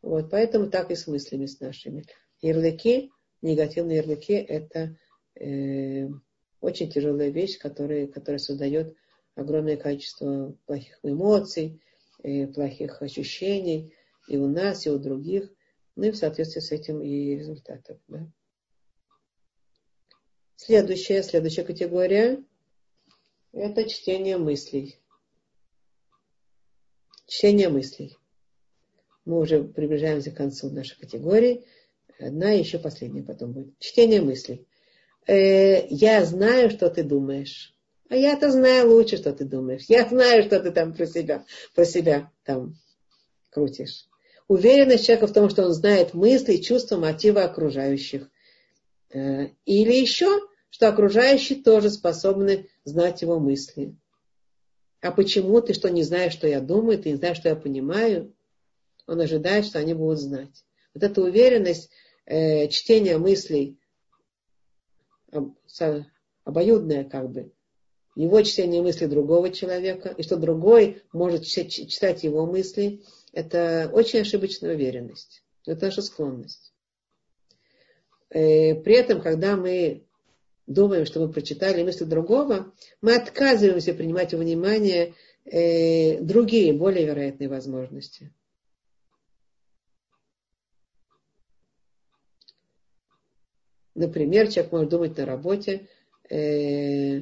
Вот, поэтому так и с мыслями с нашими. Ярлыки, негативные ярлыки, это э, очень тяжелая вещь, которая, которая создает огромное количество плохих эмоций, и плохих ощущений и у нас, и у других, ну и в соответствии с этим и результатов. Да. Следующая, следующая категория – это чтение мыслей. Чтение мыслей. Мы уже приближаемся к концу нашей категории. Одна еще последняя потом будет. Чтение мыслей. Э, я знаю, что ты думаешь. А я-то знаю лучше, что ты думаешь. Я знаю, что ты там про себя, про себя там крутишь. Уверенность человека в том, что он знает мысли, чувства, мотивы окружающих. Э, или еще, что окружающие тоже способны знать его мысли. А почему ты что не знаешь, что я думаю, ты не знаешь, что я понимаю? Он ожидает, что они будут знать. Вот эта уверенность, э, чтение мыслей, обоюдное как бы, его чтение мысли другого человека, и что другой может читать его мысли, это очень ошибочная уверенность. Это наша склонность. Э, при этом, когда мы думаем, что мы прочитали мысли другого, мы отказываемся принимать во внимание э, другие, более вероятные возможности. Например, человек может думать на работе э,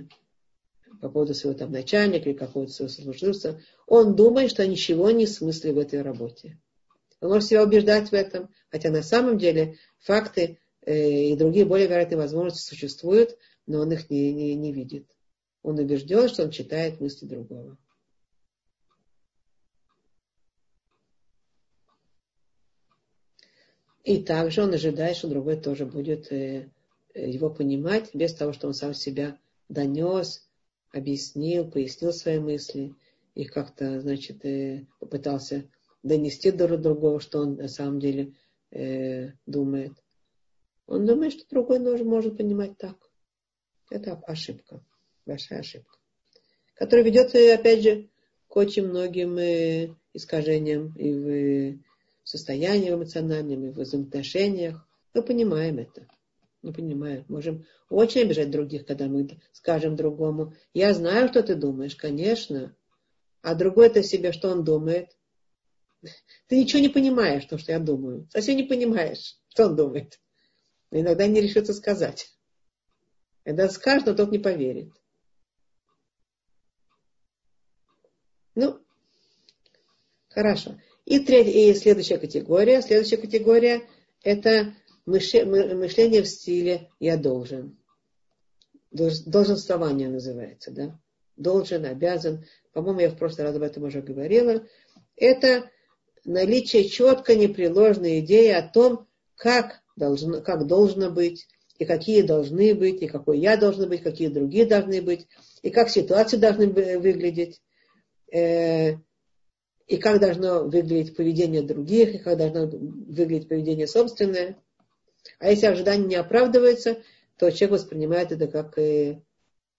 по поводу своего там начальника или какого-то своего служивца. Он думает, что ничего не смыслит в этой работе. Он может себя убеждать в этом, хотя на самом деле факты э, и другие более вероятные возможности существуют, но он их не, не, не видит. Он убежден, что он читает мысли другого. И также он ожидает, что другой тоже будет э, э, его понимать, без того, что он сам себя донес, объяснил, пояснил свои мысли и как-то, значит, э, попытался донести до другого, что он на самом деле думает. Он думает, что другой тоже может понимать так. Это ошибка, большая ошибка, которая ведет, опять же, к очень многим искажениям и в состоянии эмоциональном, в взаимоотношениях. Мы понимаем это. Мы понимаем. Можем очень обижать других, когда мы скажем другому, я знаю, что ты думаешь, конечно. А другой-то себе, что он думает. Ты ничего не понимаешь, то, что я думаю. Совсем не понимаешь, что он думает. Но иногда не решится сказать. Когда скажет, но тот не поверит. Ну, хорошо. И, третья, и следующая категория. Следующая категория – это мышление в стиле «я должен». Долженствование называется, да? Должен, обязан. По-моему, я в прошлый раз об этом уже говорила. Это наличие четко непреложной идеи о том, как должно, как должно быть, и какие должны быть, и какой я должен быть, какие другие должны быть, и как ситуации должны выглядеть. И как должно выглядеть поведение других, и как должно выглядеть поведение собственное. А если ожидание не оправдывается, то человек воспринимает это как, э,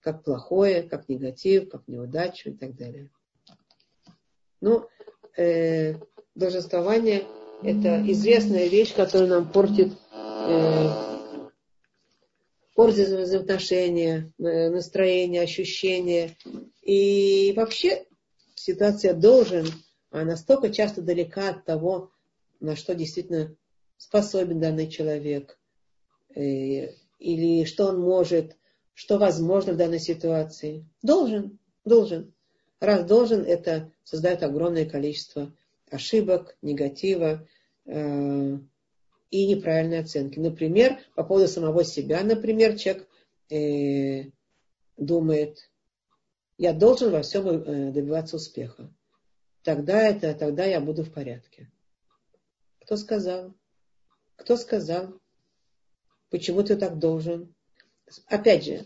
как плохое, как негатив, как неудачу и так далее. Ну, э, должествование – это известная вещь, которая нам портит, э, портит взаимоотношения, э, настроение, ощущения. И вообще ситуация должен – настолько часто далека от того, на что действительно способен данный человек, э, или что он может, что возможно в данной ситуации. Должен, должен. Раз должен, это создает огромное количество ошибок, негатива э, и неправильной оценки. Например, по поводу самого себя, например, человек э, думает, я должен во всем э, добиваться успеха тогда это, тогда я буду в порядке. Кто сказал? Кто сказал? Почему ты так должен? Опять же,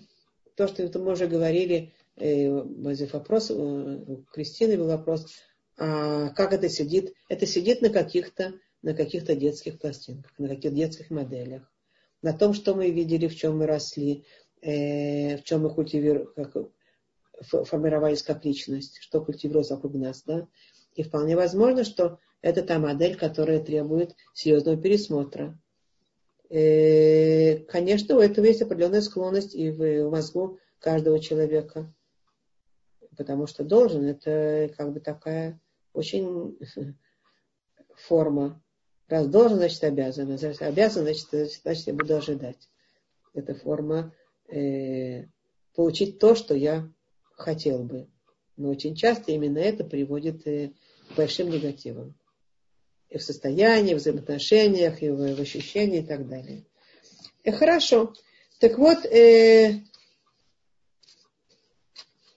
то, что мы уже говорили, э, вопрос, э, у Кристины был вопрос, а как это сидит? Это сидит на каких-то на каких-то детских пластинках, на каких-то детских моделях, на том, что мы видели, в чем мы росли, э, в чем мы культивируем, как, формировались как личность, что культивировалось вокруг нас, да. И вполне возможно, что это та модель, которая требует серьезного пересмотра. И, э, конечно, у этого есть определенная склонность и в мозгу каждого человека. Потому что должен, это как бы такая очень форма. Раз должен, значит обязан. Обязан, значит, значит я буду ожидать. Это форма э, получить то, что я хотел бы. Но очень часто именно это приводит э, к большим негативам. И в состоянии, в взаимоотношениях, и в, ощущении и так далее. И э, хорошо. Так вот, э,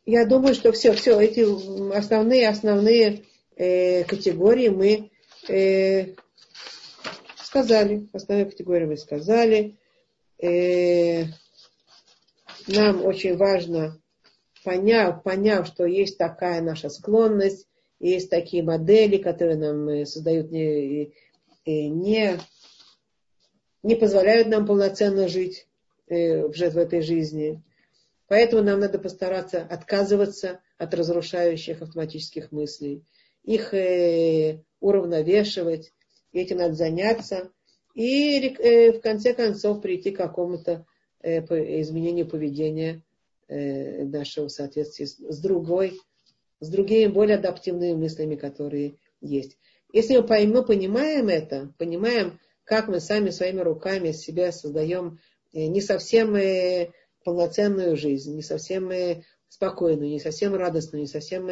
я думаю, что все, все эти основные, основные э, категории мы э, сказали. Основные категории мы сказали. Э, нам очень важно поняв, поняв, что есть такая наша склонность, есть такие модели, которые нам э, создают не, не, не позволяют нам полноценно жить э, в этой жизни. Поэтому нам надо постараться отказываться от разрушающих автоматических мыслей, их э, уравновешивать, этим надо заняться и в конце концов прийти к какому-то изменению поведения э, нашего соответствия с другой, с другими более адаптивными мыслями, которые есть. Если мы, мы понимаем это, понимаем, как мы сами своими руками себя создаем не совсем полноценную жизнь, не совсем спокойную, не совсем радостную, не совсем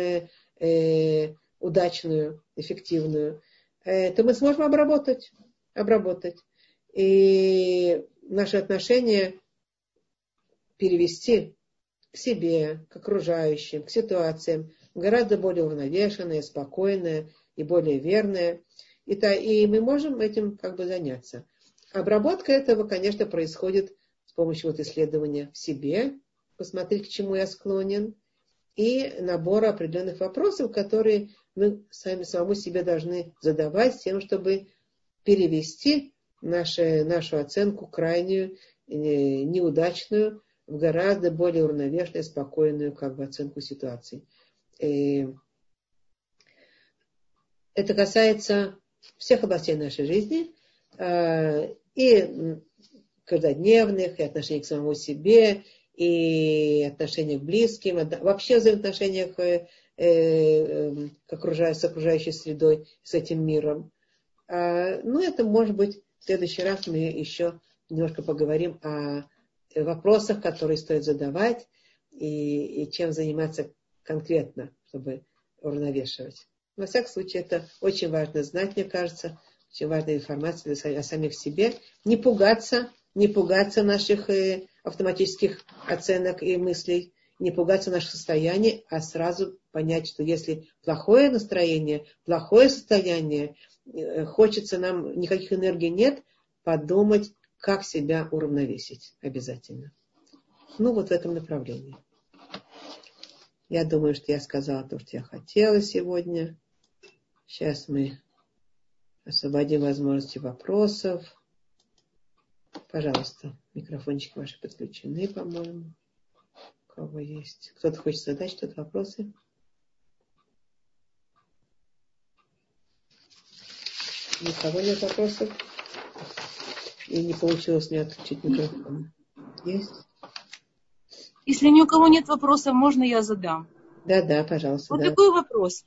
удачную, эффективную, то мы сможем обработать, обработать. И наши отношения перевести к себе, к окружающим, к ситуациям, гораздо более уравновешенные, спокойные и более верные. И, то, и мы можем этим как бы заняться. Обработка этого, конечно, происходит с помощью вот исследования в себе, посмотреть, к чему я склонен, и набора определенных вопросов, которые мы сами самому себе должны задавать с тем, чтобы перевести нашу, нашу оценку крайнюю, неудачную, в гораздо более уравновешенную, спокойную как бы, оценку ситуации. И э, это касается всех областей нашей жизни, э, и каждодневных, и отношений к самому себе, и отношения к близким, вообще взаимоотношениях к окружающей, с окружающей средой, с этим миром. Ну, это может быть в следующий раз мы еще немножко поговорим о вопросах, которые стоит задавать и, и чем заниматься конкретно, чтобы уравновешивать. Во всяком случае, это очень важно знать, мне кажется, очень важная информация о самих себе. Не пугаться, не пугаться наших э, автоматических оценок и мыслей, не пугаться наших состояний, а сразу понять, что если плохое настроение, плохое состояние, Э, хочется нам, никаких энергий нет, подумать, как себя уравновесить обязательно. Ну, вот в этом направлении. Я думаю, что я сказала то, что я хотела сегодня. Сейчас мы освободим возможности вопросов. Пожалуйста, микрофончики ваши подключены, по-моему. У кого есть? Кто-то хочет задать что-то, вопросы? Никого нет вопросов? И не получилось мне отключить микрофон. Есть? Если ни у кого нет вопросов, можно я задам? Да, да, пожалуйста. Вот да. такой вопрос.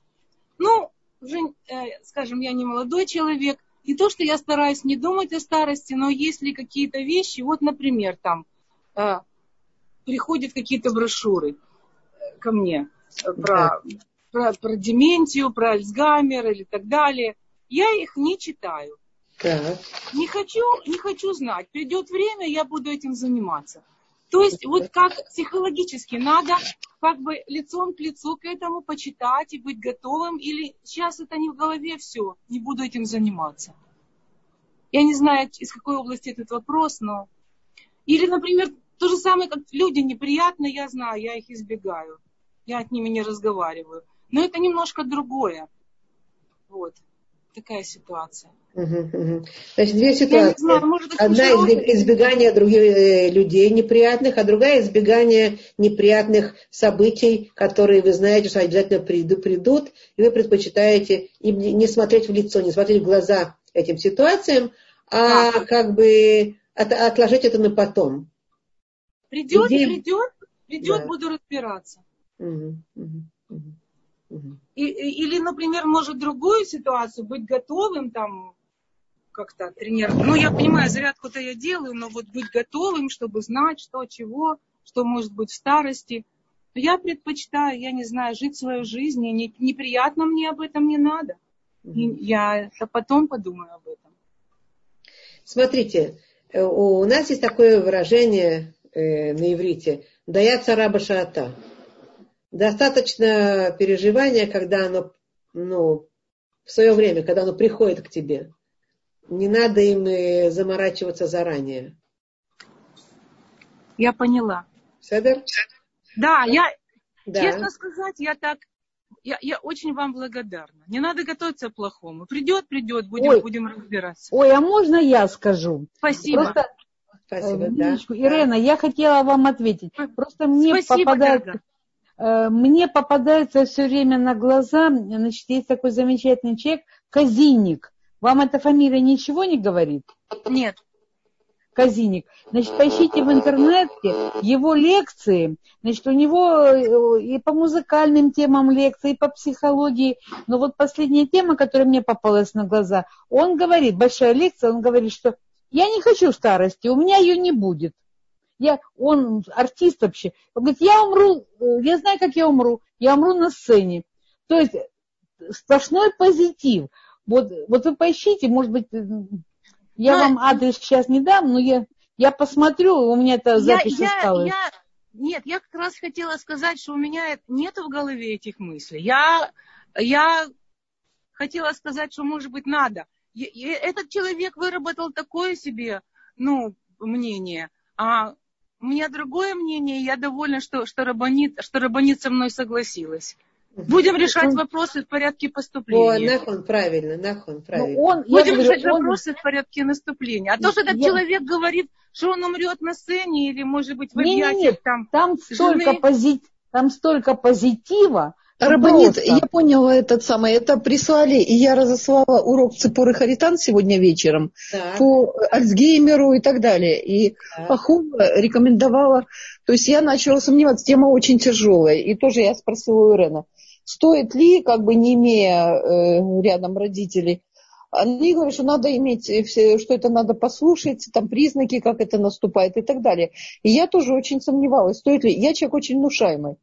Ну, уже, э, скажем, я не молодой человек, и то, что я стараюсь не думать о старости, но если какие-то вещи, вот, например, там э, приходят какие-то брошюры ко мне э, про, да. про, про дементию, про Альцгеймер или так далее я их не читаю. Так. Не хочу, не хочу знать. Придет время, я буду этим заниматься. То есть вот как психологически надо как бы лицом к лицу к этому почитать и быть готовым, или сейчас это не в голове все, не буду этим заниматься. Я не знаю, из какой области этот вопрос, но... Или, например, то же самое, как люди неприятные, я знаю, я их избегаю. Я от ними не разговариваю. Но это немножко другое. Вот такая ситуация. Значит, две ситуации. Знаю, может, Одна избегание других э, людей неприятных, а другая избегание неприятных событий, которые вы знаете, что обязательно придут, придут и вы предпочитаете им не смотреть в лицо, не смотреть в глаза этим ситуациям, а, а. как бы от, отложить это на потом. Придет, Где... придет, придет, да. буду разбираться. Угу, угу, угу. И, или, например, может другую ситуацию, быть готовым там как-то тренировать. Ну, я понимаю, зарядку-то я делаю, но вот быть готовым, чтобы знать, что, чего, что может быть в старости. Я предпочитаю, я не знаю, жить свою жизнь, и не, неприятно мне об этом не надо. И я потом подумаю об этом. Смотрите, э, у нас есть такое выражение э, на иврите «дая цараба шаата» достаточно переживания, когда оно, ну, в свое время, когда оно приходит к тебе. Не надо им заморачиваться заранее. Я поняла. Седер? Да, я, да. честно сказать, я так, я, я очень вам благодарна. Не надо готовиться к плохому. Придет, придет, будем, Ой. будем разбираться. Ой, а можно я скажу? Спасибо. Просто, Спасибо, э, да. Ирена, я хотела вам ответить. Просто мне Спасибо, попадает, дорогая. Э, мне попадается все время на глаза, значит, есть такой замечательный человек, Казинник. Вам эта фамилия ничего не говорит? Нет. Казиник. Значит, поищите в интернете его лекции. Значит, у него э, и по музыкальным темам лекции, и по психологии. Но вот последняя тема, которая мне попалась на глаза, он говорит, большая лекция, он говорит, что я не хочу старости, у меня ее не будет. Я, он артист вообще. Он говорит, я умру, э, я знаю, как я умру. Я умру на сцене. То есть сплошной позитив. Вот, вот вы поищите, может быть, э, я но... вам адрес сейчас не дам, но я, я посмотрю, у меня это запись я, осталась. Я, нет, я как раз хотела сказать, что у меня нет в голове этих мыслей. Я, я хотела сказать, что, может быть, надо. Этот человек выработал такое себе, ну, мнение, а у меня другое мнение, я довольна, что, что, Рабанит, что Рабанит со мной согласилась. Будем решать вопросы в порядке поступления. О, нахон, правильно, нахон, ну, правильно. он, Будем говорю, решать он... вопросы в порядке наступления. А то, что этот я... человек говорит, что он умрет на сцене или, может быть, в объятиях там там столько, пози... там столько позитива, Рабанит, я поняла этот самый, это прислали, и я разослала урок Цепоры Харитан сегодня вечером так. по Альцгеймеру и так далее. И так. Пахова рекомендовала, то есть я начала сомневаться, тема очень тяжелая. И тоже я спросила у Ирена, стоит ли, как бы не имея э, рядом родителей, они говорят, что надо иметь, что это надо послушать, там признаки, как это наступает и так далее. И я тоже очень сомневалась, стоит ли. Я человек очень внушаемый.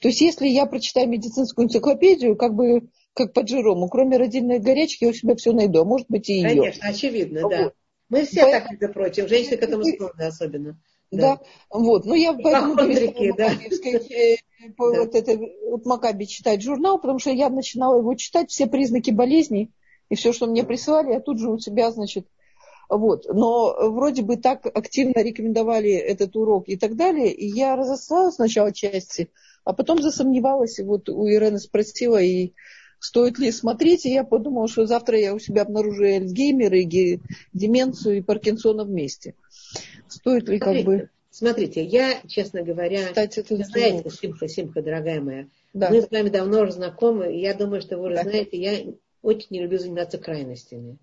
То есть если я прочитаю медицинскую энциклопедию, как бы как по Джерому, кроме родильной горячки, я у себя все найду, а может быть и ее. Конечно, очевидно, вот. да. Мы все поэтому... так, между прочим, женщины к этому склонны особенно. Да. да, вот. Ну, я поэтому Хондрики, да. Э, по да. вот это вот Макаби читать журнал, потому что я начинала его читать, все признаки болезней и все, что мне присылали, я тут же у себя, значит, вот. Но вроде бы так активно рекомендовали этот урок и так далее, и я разослала сначала части, а потом засомневалась, и вот у Ирены спросила, и стоит ли смотреть, и я подумала, что завтра я у себя обнаружу Эльцгеймер, и деменцию, и Паркинсона вместе. Стоит ли как бы... Смотрите, я, честно говоря, Кстати, это знаете, Симха, Симха, дорогая моя, да. мы с вами давно уже знакомы, и я думаю, что вы уже да. знаете, я очень не люблю заниматься крайностями.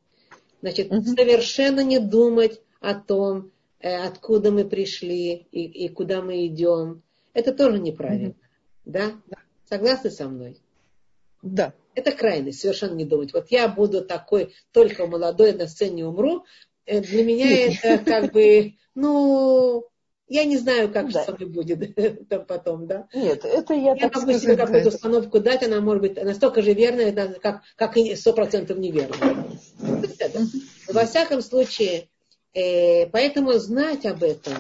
Значит, угу. совершенно не думать о том, э, откуда мы пришли и, и куда мы идем. Это тоже неправильно. Угу. Да? да? Согласны со мной? Да. Это крайность, совершенно не думать. Вот я буду такой, только молодой, на сцене умру. Э, для меня это как бы, ну, я не знаю, как да. со мной будет там потом, да? Нет, это я, я так могу себе какую-то установку дать, она может быть настолько же верная, как, как и сто процентов неверная. Во всяком случае, э, поэтому знать об этом,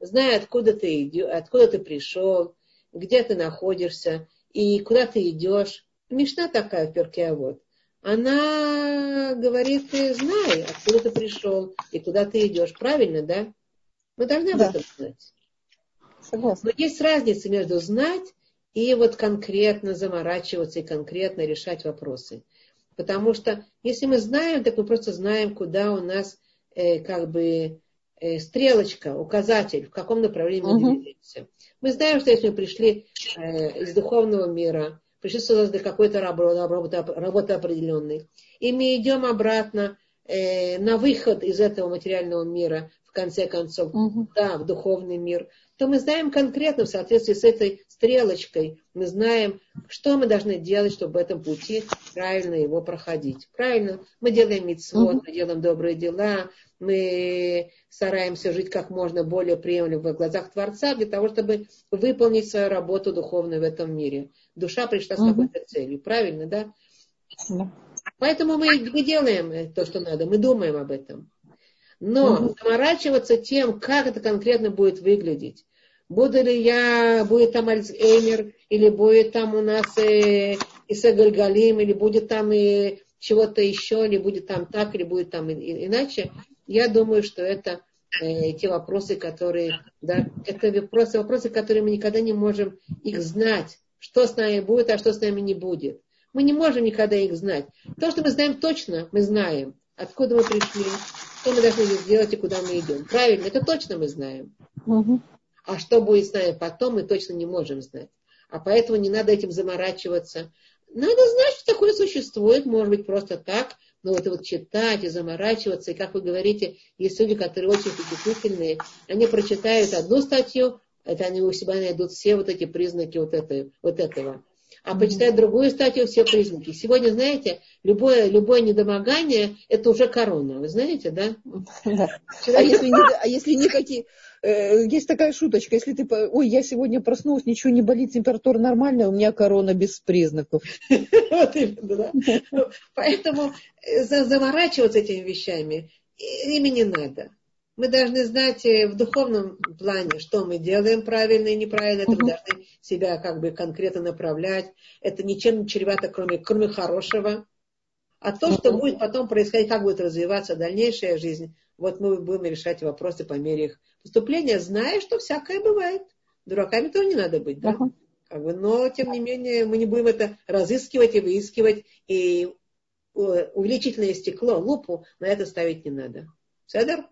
зная, откуда ты идешь, откуда ты пришел, где ты находишься и куда ты идешь. Мечта такая в перке, а вот. Она говорит, ты знай, откуда ты пришел и куда ты идешь. Правильно, да? Мы должны об да. этом знать. Согласна. Но есть разница между знать и вот конкретно заморачиваться и конкретно решать вопросы. Потому что если мы знаем, так мы просто знаем, куда у нас э, как бы стрелочка, указатель, в каком направлении мы угу. двигаемся. Мы знаем, что если мы пришли э, из духовного мира, пришли сюда для какой-то работы, работы, работы определенной, и мы идем обратно э, на выход из этого материального мира, в конце концов, угу. да, в духовный мир, то мы знаем конкретно в соответствии с этой стрелочкой, мы знаем, что мы должны делать, чтобы в этом пути правильно его проходить. Правильно? Мы делаем митцвот, мы делаем добрые дела, мы стараемся жить как можно более приемлемо в глазах Творца для того, чтобы выполнить свою работу духовную в этом мире. Душа пришла с какой-то целью. Правильно, да? Поэтому мы, мы делаем то, что надо, мы думаем об этом. Но заморачиваться тем, как это конкретно будет выглядеть, буду ли я, будет там Альцгеймер, или будет там у нас э, Иса Гальгалим, или будет там и чего-то еще, или будет там так, или будет там иначе, я думаю, что это э, те вопросы, которые, да, это вопросы, вопросы, которые мы никогда не можем их знать, что с нами будет, а что с нами не будет. Мы не можем никогда их знать. То, что мы знаем точно, мы знаем, откуда мы пришли, что мы должны сделать и куда мы идем. Правильно, это точно мы знаем. Угу. А что будет с нами потом, мы точно не можем знать. А поэтому не надо этим заморачиваться. Надо знать, что такое существует, может быть, просто так, но это вот читать и заморачиваться, и как вы говорите, есть люди, которые очень впечатлительные, они прочитают одну статью, это они у себя найдут все вот эти признаки вот, этой, вот этого. а почитать другую статью все признаки. Сегодня, знаете, любое, любое недомогание – это уже корона. Вы знаете, да? А если, а если никакие... Э, есть такая шуточка, если ты, ой, я сегодня проснулась, ничего не болит, температура нормальная, у меня корона без признаков. Поэтому э, заморачиваться этими вещами ими не надо. Мы должны знать э, в духовном плане, что мы делаем правильно и неправильно. Это мы должны себя как бы конкретно направлять. Это ничем не чревато, кроме, кроме хорошего. А то, что будет потом происходить, как будет развиваться дальнейшая жизнь, вот мы будем решать вопросы по мере их поступления, зная, что всякое бывает. Дураками тоже не надо быть, да? Как бы, но, тем не менее, мы не будем это разыскивать и выискивать, и э, увеличительное стекло, лупу на это ставить не надо. Седер?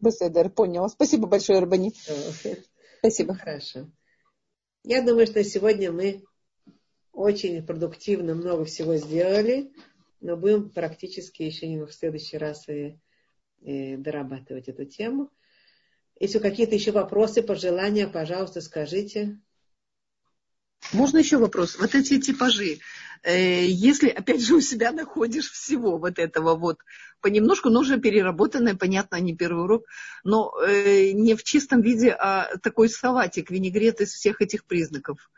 Беседер, поняла. Спасибо большое, Рабани. Спасибо. Хорошо. Я думаю, что сегодня мы очень продуктивно много всего сделали, но будем практически еще в следующий раз и дорабатывать эту тему. Если какие-то еще вопросы, пожелания, пожалуйста, скажите. Можно еще вопрос? Вот эти типажи, э, если, опять же, у себя находишь всего вот этого вот, понемножку, но уже переработанное, понятно, не первый урок, но э, не в чистом виде, а такой салатик, винегрет из всех этих признаков.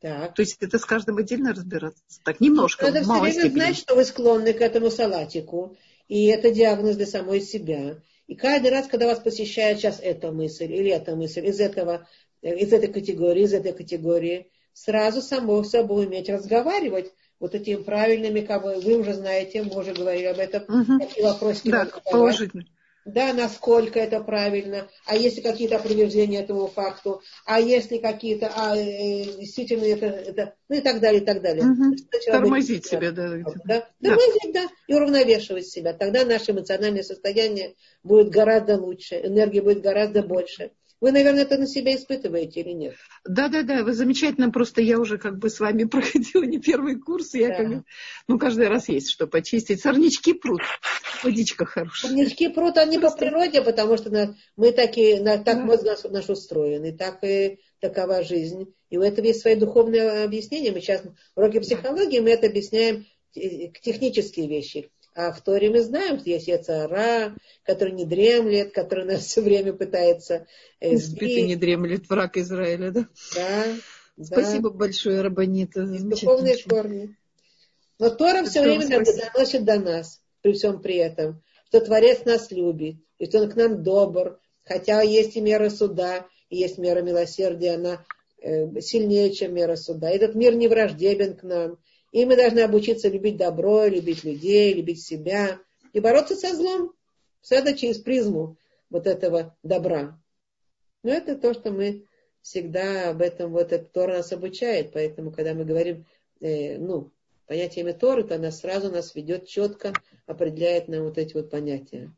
Так. То есть это с каждым отдельно разбираться? Так, немножко, Надо все время степени. знать, что вы склонны к этому салатику, и это диагноз для самой себя. И каждый раз, когда вас посещает сейчас эта мысль или эта мысль из этого, из этой категории, из этой категории, сразу само собой уметь разговаривать вот этими правильными, как вы, вы уже знаете, мы уже говорили об этом, угу. такие вопросы. Да, положительно. Да, насколько это правильно, а если какие-то опровержения этому факту, а если какие-то, а э, действительно это, это, ну и так далее, и так далее. Угу. Тормозить себя, да. да. Тормозить, да, и уравновешивать себя. Тогда наше эмоциональное состояние будет гораздо лучше, энергии будет гораздо больше. Вы, наверное, это на себя испытываете или нет? Да, да, да, вы замечательно. Просто я уже как бы с вами проходила не первый курс. Я да. как бы, ну, каждый раз есть что почистить. Сорнячки прут. Водичка хорошая. Сорнячки прут, они просто... по природе, потому что мы такие, так да. мозг наш, наш устроен, и так и такова жизнь. И у этого есть свои духовные объяснения. Мы сейчас в уроке психологии мы это объясняем технические вещи. А в Торе мы знаем, что есть Яцара, который не дремлет, который нас все время пытается э, сбить. и не дремлет, враг Израиля, да? Да. Спасибо да. большое, Рабанита. Духовные корни. Но Тора все время доносит до нас, при всем при этом, что Творец нас любит, и что Он к нам добр, хотя есть и мера суда, и есть мера милосердия, она э, сильнее, чем мера суда. Этот мир не враждебен к нам. И мы должны обучиться любить добро, любить людей, любить себя и бороться со злом. Все это через призму вот этого добра. Но это то, что мы всегда об этом, вот этот Тор нас обучает. Поэтому, когда мы говорим, э, ну, понятиями Торы, то она сразу нас ведет четко, определяет нам вот эти вот понятия.